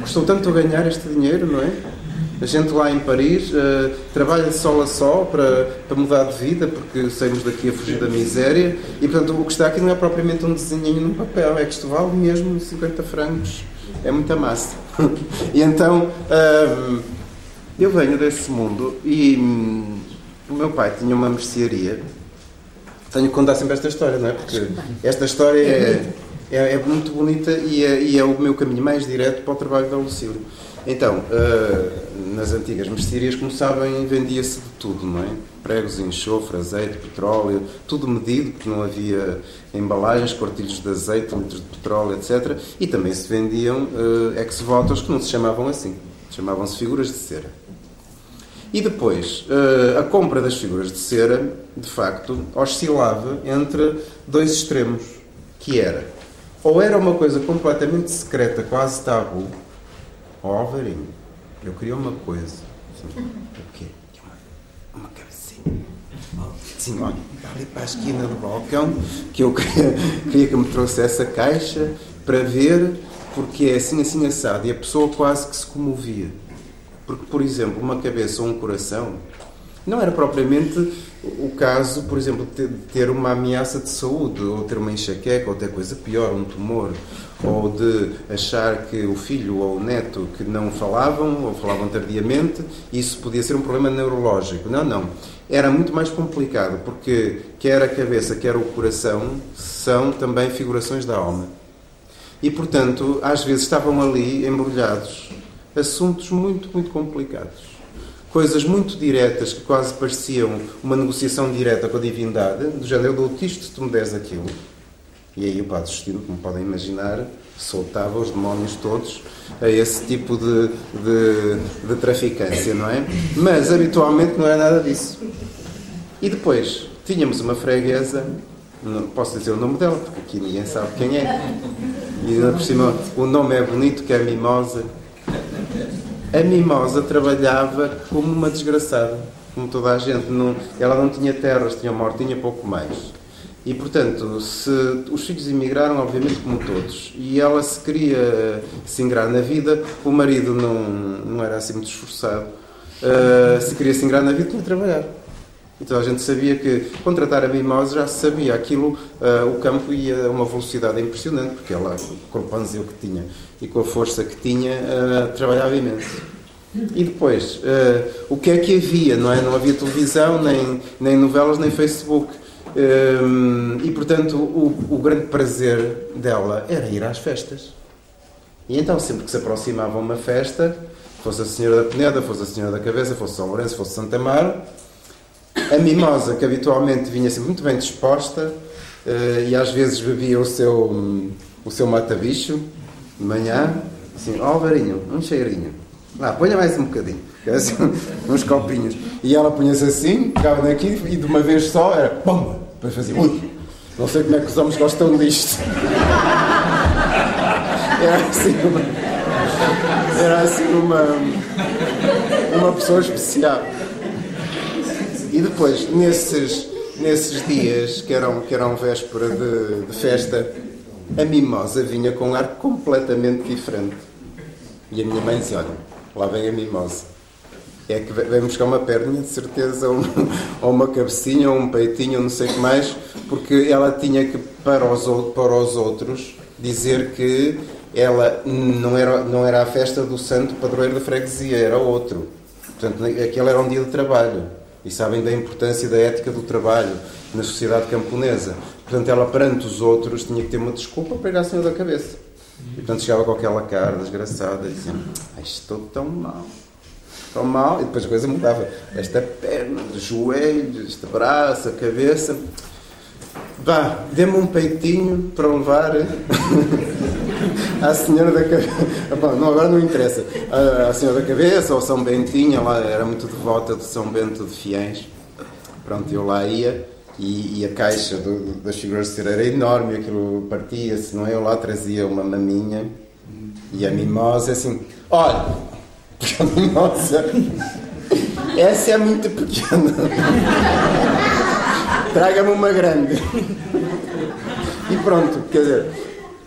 Custou tanto ganhar este dinheiro, não é? A gente lá em Paris uh, trabalha sol a sol para, para mudar de vida, porque saímos daqui a fugir da miséria, e portanto o que está aqui não é propriamente um desenhinho num papel, é que isto vale mesmo 50 francos é muita massa. [LAUGHS] e então, hum, eu venho desse mundo e hum, o meu pai tinha uma mercearia. Tenho que contar sempre esta história, não é? Porque esta história é, é, é muito bonita e é, e é, o meu caminho mais direto para o trabalho da Lucílio. Então, uh, nas antigas mercearias, como sabem, vendia-se de tudo, não é? Pregos, enxofre, azeite, petróleo, tudo medido, porque não havia embalagens, quartilhos de azeite, litros de petróleo, etc. E também se vendiam uh, ex-votos que não se chamavam assim, chamavam-se figuras de cera. E depois, uh, a compra das figuras de cera, de facto, oscilava entre dois extremos, que era, ou era uma coisa completamente secreta, quase tabu, Ó, eu queria uma coisa. Assim, o quê? Uma, uma cabecinha. Sim, olha, ali para a esquina do balcão, que eu [LAUGHS] queria, queria que me trouxesse a caixa para ver, porque é assim, assim, assado. E a pessoa quase que se comovia. Porque, por exemplo, uma cabeça ou um coração não era propriamente o caso, por exemplo, de ter uma ameaça de saúde, ou ter uma enxaqueca, ou ter coisa pior, um tumor, ou de achar que o filho ou o neto que não falavam, ou falavam tardiamente, isso podia ser um problema neurológico. Não, não. Era muito mais complicado, porque quer a cabeça, quer o coração são também figurações da alma. E, portanto, às vezes estavam ali embrulhados assuntos muito, muito complicados coisas muito diretas que quase pareciam uma negociação direta com a divindade, do género, eu dou-te isto se tu me deres aquilo. E aí o Padre Justino, como podem imaginar, soltava os demónios todos a esse tipo de, de, de traficância, não é? Mas habitualmente não é nada disso. E depois tínhamos uma freguesa, não posso dizer o nome dela, porque aqui ninguém sabe quem é. E ainda por cima o nome é bonito, que é Mimosa. A Mimosa trabalhava como uma desgraçada, como toda a gente. Não, ela não tinha terras, tinha uma hortinha, pouco mais. E, portanto, se os filhos emigraram, obviamente, como todos, e ela se queria se ingrar na vida, o marido não, não era assim muito esforçado, uh, se queria se ingrar na vida, tinha que trabalhar. Então a gente sabia que contratar a mimosa já sabia aquilo, uh, o campo ia a uma velocidade impressionante, porque ela, com o panzeu que tinha e com a força que tinha, uh, trabalhava imenso. E depois, uh, o que é que havia? Não, é? não havia televisão, nem, nem novelas, nem Facebook. e portanto, o, o grande prazer dela era ir às festas. E então, sempre que se aproximava uma festa, fosse a Senhora da Peneda, fosse a Senhora da Cabeça, fosse São Lourenço, fosse Santa Amaro, a mimosa, que habitualmente vinha sempre muito bem disposta uh, e às vezes bebia o seu, um, o seu mata-bicho de manhã, assim, ó oh, Varinho, um cheirinho. Lá, ponha mais um bocadinho. Assim, [LAUGHS] uns copinhos. E ela punha-se assim, ficava daqui e de uma vez só era pum! Depois fazia, ui, não sei como é que os homens gostam disto. [LAUGHS] Era assim uma, era assim uma, uma pessoa especial. E depois, nesses, nesses dias que eram, que eram véspera de, de festa, a mimosa vinha com um ar completamente diferente. E a minha mãe dizia: Olha, lá vem a mimosa. É que vem buscar uma perninha, de certeza, ou, [LAUGHS] ou uma cabecinha, ou um peitinho, ou não sei o que mais, porque ela tinha que, para os, para os outros, dizer que ela não era, não era a festa do santo padroeiro da freguesia, era outro. Portanto, aquele era um dia de trabalho e sabem da importância da ética do trabalho na sociedade camponesa. Portanto, ela perante os outros tinha que ter uma desculpa para ir à senhora da cabeça. E portanto chegava com aquela cara desgraçada e dizia: Estou tão mal, tão mal. E depois a coisa mudava. Esta perna, os joelhos, este braço, a cabeça. Vá, dê-me um peitinho para levar [LAUGHS] à senhora da cabeça. Não, agora não interessa. A, senhora da cabeça ou São Bentinho, ela era muito devota de São Bento de Fiéis. Pronto, eu lá ia e, e a caixa do, das figuras de cera era enorme, aquilo partia-se, não é? Eu lá trazia uma maminha e a mimosa assim: olha, [LAUGHS] porque a mimosa. Essa é muito pequena. [LAUGHS] Traga-me uma grande. E pronto, quer dizer,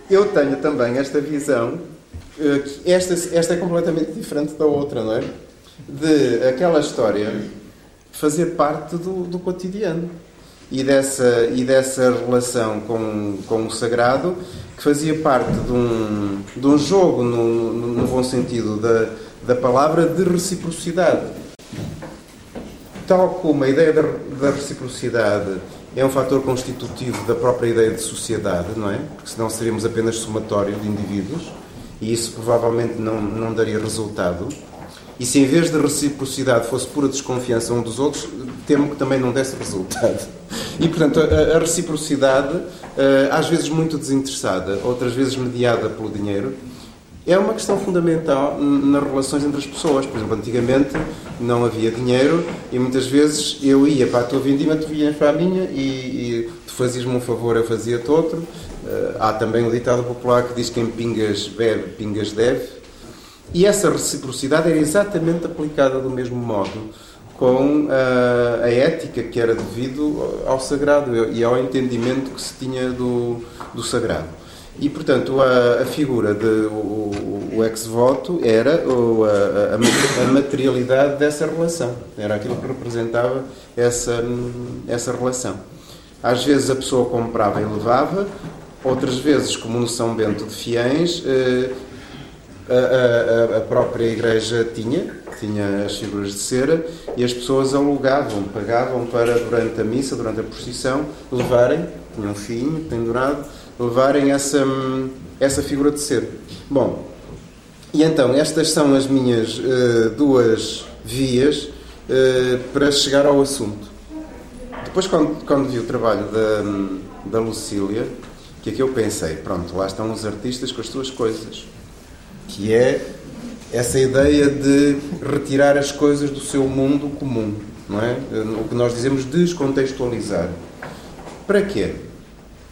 eu tenho também esta visão, eh, esta, esta é completamente diferente da outra, não é? De aquela história fazer parte do, do cotidiano e dessa, e dessa relação com, com o sagrado que fazia parte de um, de um jogo, no, no, no bom sentido da, da palavra, de reciprocidade. Tal como a ideia da, da reciprocidade é um fator constitutivo da própria ideia de sociedade, não é? Porque senão seríamos apenas somatório de indivíduos e isso provavelmente não, não daria resultado. E se em vez de reciprocidade fosse pura desconfiança um dos outros, temo que também não desse resultado. E, portanto, a, a reciprocidade, eh, às vezes muito desinteressada, outras vezes mediada pelo dinheiro, é uma questão fundamental nas relações entre as pessoas. Por exemplo, antigamente não havia dinheiro e muitas vezes eu ia para a tua vindima, tu vinhas para a minha e, e tu fazias-me um favor, eu fazia-te outro. Uh, há também o ditado popular que diz que quem pingas bebe, pingas deve. E essa reciprocidade era exatamente aplicada do mesmo modo com uh, a ética que era devido ao sagrado e ao entendimento que se tinha do, do sagrado. E, portanto, a, a figura de o, o ex-voto era o, a, a, materialidade dessa relação. Era aquilo que representava essa, essa relação. Às vezes a pessoa comprava e levava, outras vezes, como no São Bento de Fiéis, eh, a, a, a, própria igreja tinha, tinha as figuras de cera, e as pessoas alugavam, pagavam para, durante a missa, durante a procissão, levarem, tinham um fim pendurado, levarem essa, essa figura de ser. Bom, e então estas são as minhas uh, duas vias uh, para chegar ao assunto. Depois, quando, quando vi o trabalho da, da Lucília, que é que eu pensei? Pronto, lá estão os artistas com as suas coisas. Que é essa ideia de retirar as coisas do seu mundo comum, não é? O que nós dizemos descontextualizar. Para quê?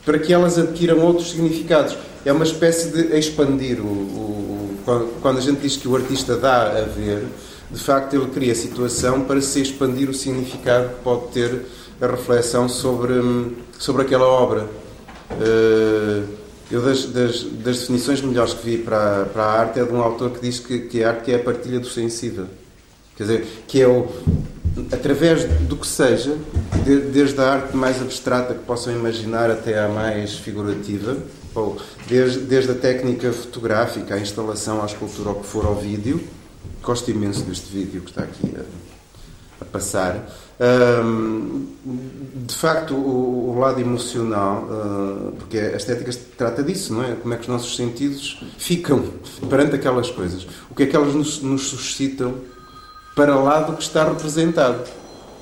Para que elas adquiram outros significados. É uma espécie de expandir. O, o, quando a gente diz que o artista dá a ver, de facto ele cria a situação para se expandir o significado que pode ter a reflexão sobre, sobre aquela obra. Uh, eu, das, das, das, definições melhores que vi para, para a arte, é de um autor que diz que, que a arte é a partilha do sensível. Quer dizer, que é o. através do que seja, de, desde a arte mais abstrata que possam imaginar até a mais figurativa, ou desde, desde a técnica fotográfica, a instalação, à escultura, ao que for ao vídeo. Gosto imenso deste vídeo que está aqui a, passar de facto, o, o, lado emocional, uh, porque a estética trata disso, não é? Como é que os nossos sentidos ficam perante aquelas coisas? O que é que elas nos, nos suscitam para lá do que está representado?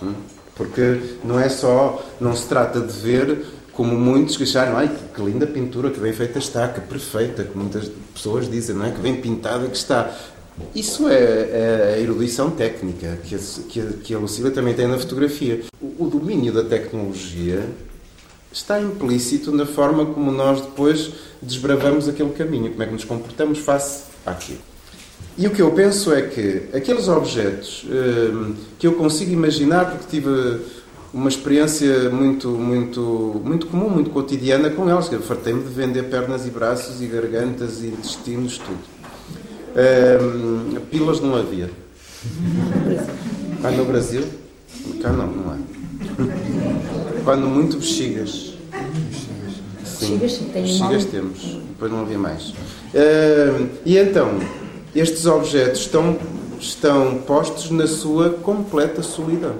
Hum? Porque não é só, não se trata de ver como muitos que acharam, ai que linda pintura, que bem feita está, que perfeita, que muitas pessoas dizem, não é? Que bem pintada que está. Isso é, é, a erudição técnica que a, que, a, que a Lucília também tem na fotografia. O, o, domínio da tecnologia está implícito na forma como nós depois desbravamos aquele caminho, como é que nos comportamos face àquilo. E o que eu penso é que aqueles objetos hum, que eu consigo imaginar, porque tive uma experiência muito, muito, muito comum, muito cotidiana com eles, que eu fartei-me de vender pernas e braços e gargantas e intestinos, tudo Um, pilas não havia. Cá no Brasil? Cá não, não há. Quando muito bexigas. Sim, bexigas, bexigas temos. Depois não havia mais. Uh, e então, estes objetos estão, estão postos na sua completa solidão.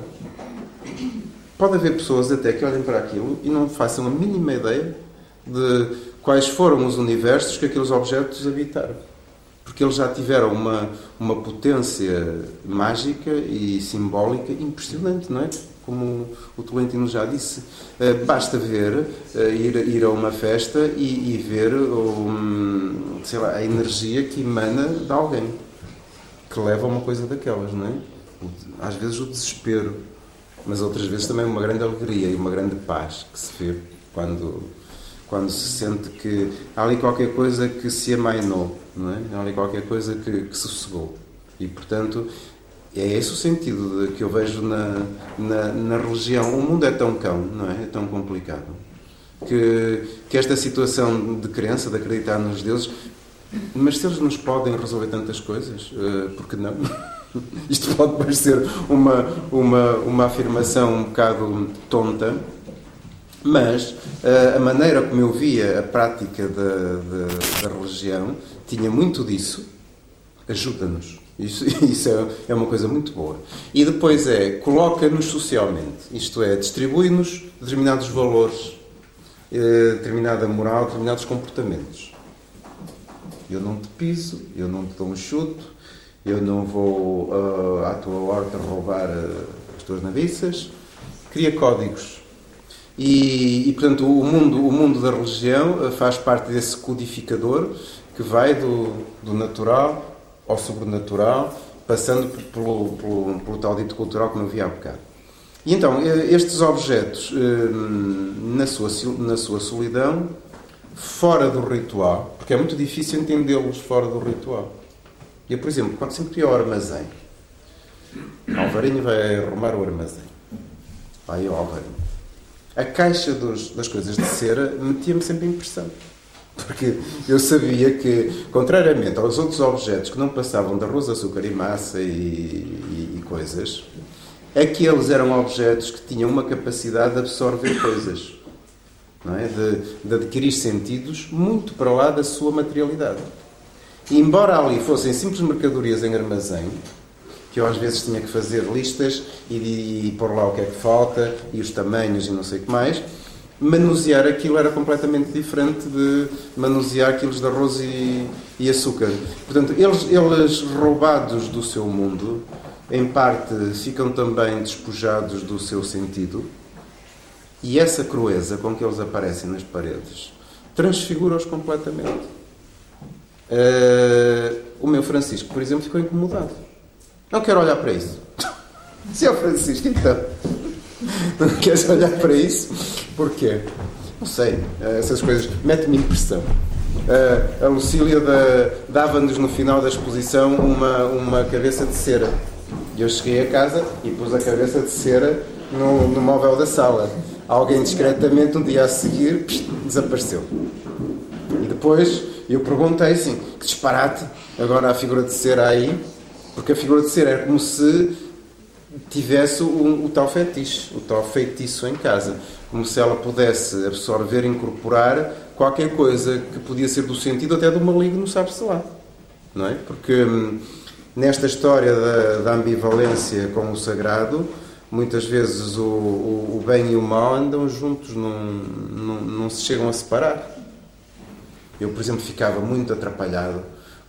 Pode haver pessoas até que olhem para aquilo e não façam a mínima ideia de quais foram os universos que aqueles objetos habitaram porque eles já tiveram uma, uma potência mágica e simbólica impressionante, não é? Como o Tolentino já disse. Uh, basta ver, uh, ir, ir a uma festa e, e ver um, sei lá, a energia que emana de alguém que leva a uma coisa daquelas, não é? Às vezes o desespero, mas outras vezes também uma grande alegria e uma grande paz que se vê quando quando se sente que há ali qualquer coisa que se amainou, não é? Ali qualquer coisa que, que sossegou. E, portanto, é esse o sentido que eu vejo na, na, na, religião. O mundo é tão cão, não é? É tão complicado. Que, que esta situação de crença, de acreditar nos deuses, mas se eles nos podem resolver tantas coisas, uh, por que não? [LAUGHS] Isto pode parecer uma, uma, uma afirmação um bocado tonta, mas uh, a maneira como eu via a prática da, da religião tinha muito disso. Ajuda-nos. Isso, [LAUGHS] isso é, é, uma coisa muito boa. E depois é, coloca-nos socialmente. Isto é, distribui-nos determinados valores, eh, determinada moral, determinados comportamentos. Eu não te piso, eu não te dou um chute, eu não vou uh, à tua horta roubar uh, as tuas naviças. Cria códigos e, e, portanto, o mundo, o mundo da religião faz parte desse codificador que vai do, do natural ao sobrenatural, passando pelo, pelo, pelo tal dito cultural, como eu vi há bocado. E então, estes objetos, eh, na sua, na sua solidão, fora do ritual, porque é muito difícil entendê-los fora do ritual. Eu, por exemplo, quando sempre ia ao armazém, Alvarinho vai arrumar o armazém. Vai ao Alvarinho a caixa dos, das coisas de cera metia-me sempre impressão. Porque eu sabia que, contrariamente aos outros objetos que não passavam de arroz, açúcar e massa e, e, e coisas, aqueles eram objetos que tinham uma capacidade de absorver coisas, é? de, de adquirir sentidos muito para lá da sua materialidade. E embora ali fossem simples mercadorias em armazém, que eu às vezes tinha que fazer listas e, e, pôr lá o que é que falta e os tamanhos e não sei o que mais. Manusear aquilo era completamente diferente de manusear quilos de arroz e, e açúcar. Portanto, eles, eles roubados do seu mundo, em parte ficam também despojados do seu sentido, e essa crueza com que eles aparecem nas paredes transfigura-os completamente. Uh, o meu Francisco, por exemplo, ficou incomodado. Não quero olhar para isso. [LAUGHS] Se o Francisco, então. Não queres olhar para isso? Porquê? Não sei. Essas coisas metem-me impressão. Uh, a Lucília dava-nos no final da exposição uma, uma cabeça de cera. E eu cheguei a casa e pus a cabeça de cera no, no móvel da sala. Alguém discretamente, um dia a seguir, psh, desapareceu. E depois eu perguntei assim: que disparate, agora a figura de cera aí, porque a figura de cera era como se tivesse o, o, tal fetiche, o tal feitiço em casa, como se ela pudesse absorver, incorporar qualquer coisa que podia ser do sentido até do maligno, sabe-se lá. Não é? Porque hum, nesta história da, da, ambivalência com o sagrado, muitas vezes o, o, o, bem e o mal andam juntos, não, não, se chegam a separar. Eu, por exemplo, ficava muito atrapalhado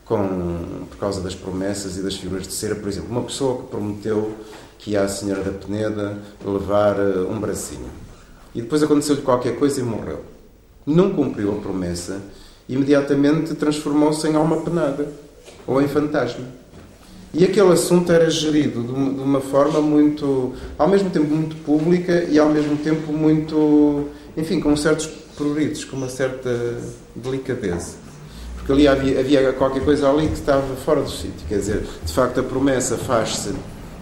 com, por causa das promessas e das figuras de cera. Por exemplo, uma pessoa que prometeu que ia a Senhora da Peneda levar eh, um bracinho. E depois aconteceu-lhe qualquer coisa e morreu. Não cumpriu a promessa, imediatamente transformou-se em alma penada ou em fantasma. E aquele assunto era gerido de uma, forma muito, ao mesmo tempo muito pública e ao mesmo tempo muito, enfim, com certos pruridos, com uma certa delicadeza. Porque ali havia, havia qualquer coisa ali que estava fora do sítio. Quer dizer, de facto, a promessa faz-se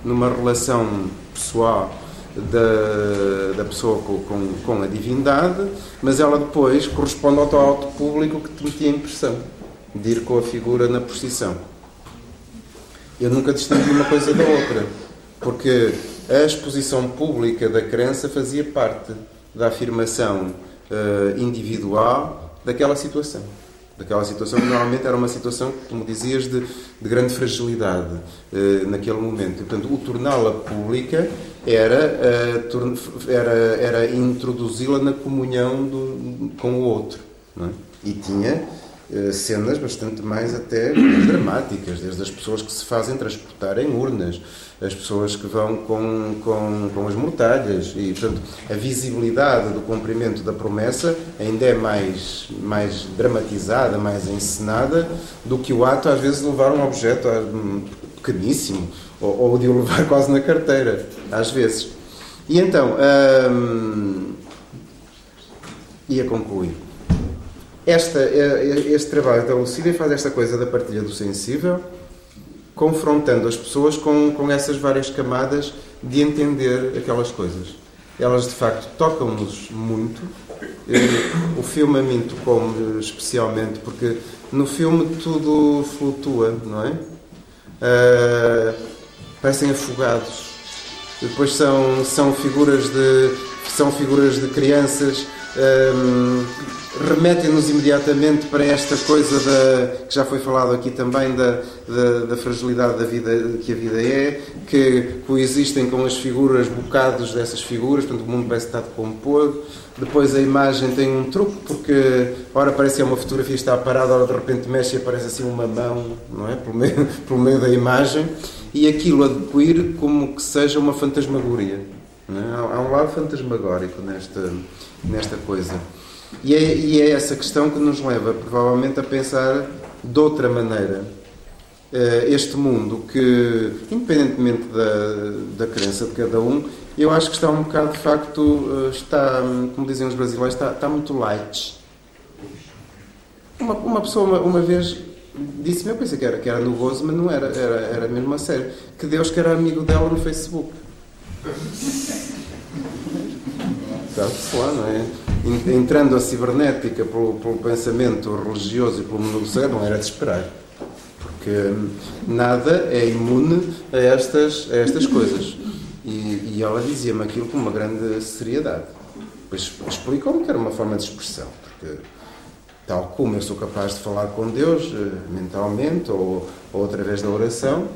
numa relação pessoal da, da pessoa com, com, com, a divindade, mas ela depois corresponde ao teu auto público que te metia a impressão de ir com a figura na procissão. Eu nunca distingui uma coisa da outra, porque a exposição pública da crença fazia parte da afirmação uh, individual daquela situação daquela situação que normalmente era uma situação, como dizias, de, de grande fragilidade eh, naquele momento. E, portanto, o torná-la pública era, eh, era, era introduzi-la na comunhão do, com o outro. É? E tinha eh, cenas bastante mais até dramáticas, desde as pessoas que se fazem transportar em urnas, as pessoas que vão com, com, com as mortalhas e, portanto, a visibilidade do cumprimento da promessa ainda é mais, mais dramatizada, mais encenada do que o ato, às vezes, de levar um objeto hum, pequeníssimo ou, ou de o levar [LAUGHS] quase na carteira, às vezes. E então, hum, ia concluir. Esta, é, é, este trabalho da Lucília faz esta coisa da partilha do sensível, confrontando as pessoas com, com essas várias camadas de entender aquelas coisas. Elas, de facto, tocam-nos muito. O filme a mim tocou-me especialmente porque no filme tudo flutua, não é? Uh, parecem afogados. Depois são, são, figuras de, são figuras de crianças um, remetem-nos imediatamente para esta coisa da, que já foi falado aqui também da, da, da, fragilidade da vida que a vida é, que coexistem com as figuras, bocados dessas figuras, portanto o mundo parece estar decomposto. Depois a imagem tem um truque, porque ora parece que é uma fotografia está parada, ora de repente mexe e aparece assim uma mão, não é? Pelo meio, [LAUGHS] pelo meio da imagem, e aquilo adquire como que seja uma fantasmagoria. É? Há um lado fantasmagórico nesta, nesta coisa. E é, e é, essa questão que nos leva, provavelmente, a pensar de outra maneira uh, este mundo que, independentemente da, da crença de cada um, eu acho que está um bocado, de facto, uh, está, como dizem os brasileiros, está, está muito light. Uma, uma pessoa, uma, uma vez, disse-me, eu pensei que era, que era novoso, mas não era, era, era mesmo a sério, que Deus que era amigo dela no Facebook. [LAUGHS] Sabe-se lá, não é? Entrando a cibernética pelo, pelo pensamento religioso e pelo mundo do sagrado, não era de esperar. Porque hum, nada é imune a estas, a estas coisas. E, e ela dizia-me aquilo com uma grande seriedade. Depois explicou-me que era uma forma de expressão, porque tal como eu sou capaz de falar com Deus eh, mentalmente ou, ou através da oração,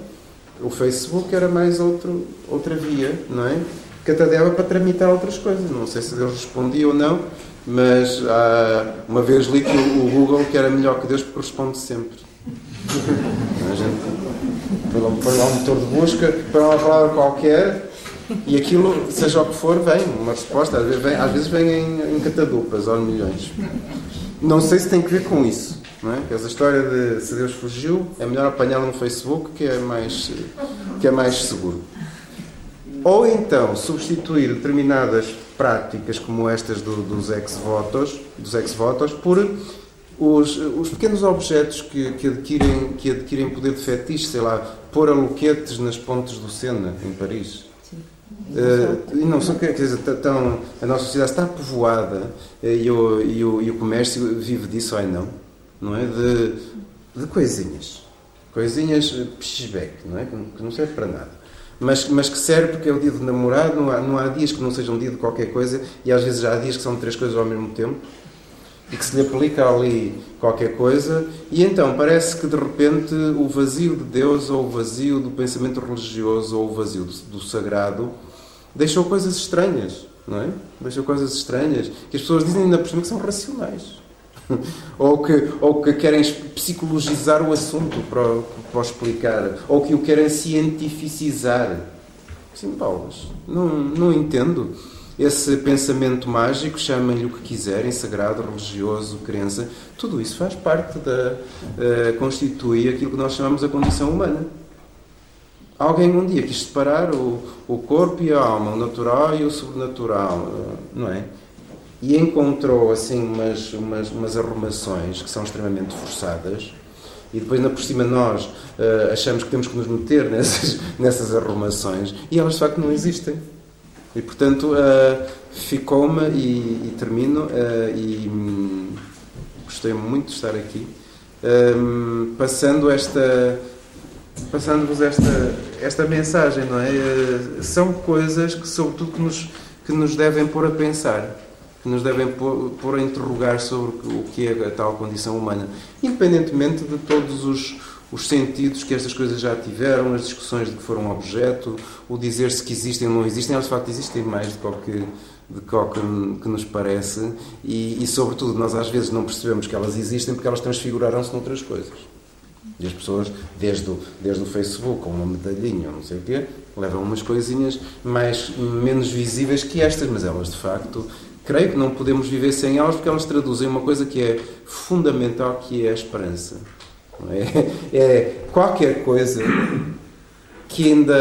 o Facebook era mais outro, outra via, não é? Que dava para tramitar outras coisas. Não sei se Deus respondia ou não, mas ah, uma vez li que o Google que era melhor que Deus porque responde sempre. [LAUGHS] A gente põe lá um motor de busca, põe uma palavra qualquer e aquilo, seja o que for, vem uma resposta. Às vezes vem, às vezes vem em, em catadupas ou milhões. Não sei se tem que ver com isso. Não é? Essa história de se Deus fugiu, é melhor apanhá-lo no Facebook que é mais, que é mais seguro. Ou então substituir determinadas práticas como estas do, dos ex-votos dos ex -votos, por os, os pequenos objetos que, que, adquirem, que adquirem poder de fetiche, sei lá, pôr aloquetes nas pontes do Sena, em Paris. Uh, e não só quer dizer, tão, a nossa sociedade está povoada uh, e, o, e, o, e o comércio vive disso, ou não? Não é? De, de coisinhas. Coisinhas pishback, não é? Que não serve para nada. Mas, mas que serve porque é o dia do namorado, não há, não há dias que não sejam dia de qualquer coisa e às vezes já há dias que são três coisas ao mesmo tempo e que se lhe aplica ali qualquer coisa, e então parece que de repente o vazio de Deus, ou o vazio do pensamento religioso, ou o vazio do, do sagrado, deixou coisas estranhas, não é? Deixou coisas estranhas, que as pessoas dizem ainda por cima que são racionais. [LAUGHS] ou, que, ou que querem psicologizar o assunto para, para explicar, ou que o querem cientificizar. Sim, Paulo, não, não entendo esse pensamento mágico, chamem-lhe o que quiserem, sagrado, religioso, crença, tudo isso faz parte da. Uh, constitui aquilo que nós chamamos a condição humana. Alguém um dia quis separar o, o corpo e a alma, o natural e o sobrenatural, não é? E encontrou assim umas, umas, umas arrumações que são extremamente forçadas e depois, na por cima, nós uh, achamos que temos que nos meter nessas, [LAUGHS] nessas arrumações e elas de facto não existem. E portanto, uh, ficou-me e, e, termino, uh, e hum, gostei muito de estar aqui, um, passando esta passando-vos esta, esta mensagem, não é? São coisas que, sobretudo, que nos, que nos devem pôr a pensar, que nos devem pôr, pôr a interrogar sobre o que é a tal condição humana, independentemente de todos os os sentidos que estas coisas já tiveram, as discussões de que foram objeto, o dizer-se que existem ou não existem, elas de facto existem mais do que, de que, que nos parece e, e, sobretudo, nós às vezes não percebemos que elas existem porque elas transfiguraram-se noutras coisas. E as pessoas, desde o, desde o Facebook, com uma medalhinha ou não sei o quê, levam umas coisinhas mais, menos visíveis que estas, mas elas de facto creio que não podemos viver sem elas porque elas traduzem uma coisa que é fundamental, que é a esperança. É, [LAUGHS] é qualquer coisa que ainda,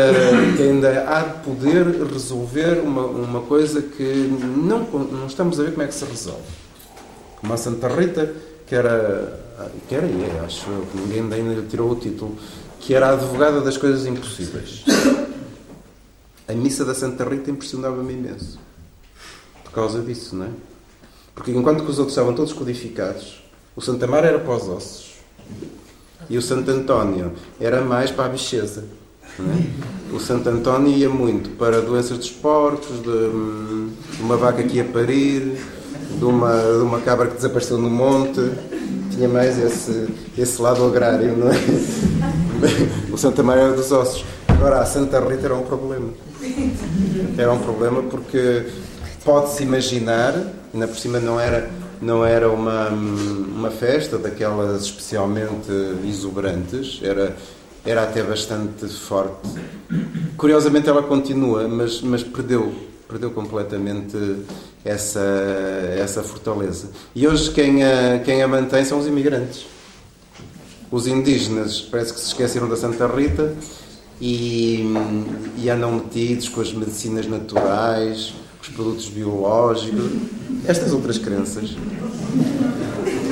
que ainda há de poder resolver uma, uma coisa que não, não estamos a ver como é que se resolve. Como a Santa Rita, que era, que era e é, acho que ninguém ainda lhe tirou o título, que era a advogada das coisas impossíveis. A missa da Santa Rita impressionava-me imenso. Por causa disso, não é? Porque enquanto que os outros estavam todos codificados, o Santa Mar era para os ossos. E o Santo António era mais para a bicheza. É? O Santo António ia muito para doenças dos porcos, de, de uma vaca que ia parir, de uma, de uma cabra que desapareceu no monte. Tinha mais esse, esse lado agrário, não é? O Santa Maria era dos ossos. Agora, a Santa Rita era um problema. Era um problema porque pode-se imaginar, ainda por cima não era não era uma, uma festa daquelas especialmente exuberantes, era, era até bastante forte. Curiosamente ela continua, mas, mas perdeu, perdeu completamente essa, essa fortaleza. E hoje quem a, quem a mantém são os imigrantes. Os indígenas parece que se esqueceram da Santa Rita e, e andam metidos com as medicinas naturais, os produtos biológicos, estas outras crenças.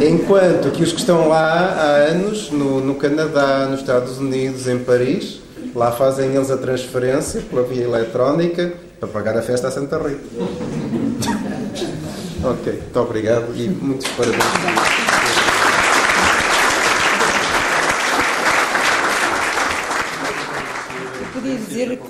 Enquanto que os que estão lá há anos, no, no Canadá, nos Estados Unidos, em Paris, lá fazem eles a transferência pela via eletrónica para pagar a festa à Santa Rita. [LAUGHS] ok, muito obrigado e muitos parabéns.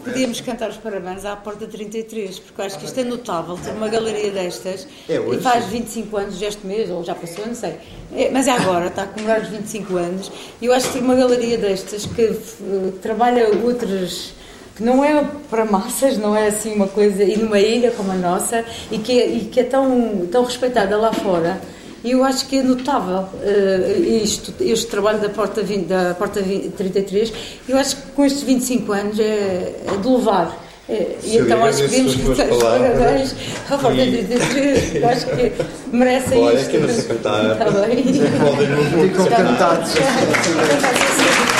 Podíamos cantar os parabéns à Porta 33, porque acho que isto é notável, ter uma galeria destas. É hoje. E faz 25 anos deste mês, ou já passou, não sei. É, mas é agora, está a comemorar os 25 anos. E eu acho que ter uma galeria destas que uh, trabalha outras que não é para massas, não é assim uma coisa, e numa ilha como a nossa, e que é, e que é tão, tão respeitada lá fora e eu acho que é notável uh, isto, este trabalho da Porta, 20, da Porta 20, 33. Eu acho que com estes 25 anos é, é de louvar. É, e então acho que devemos [LAUGHS] que os parabéns à Porta 33. Eu acho que merecem Olha, isto. que não se cantar. Está bem. Podem cantados. Cantar.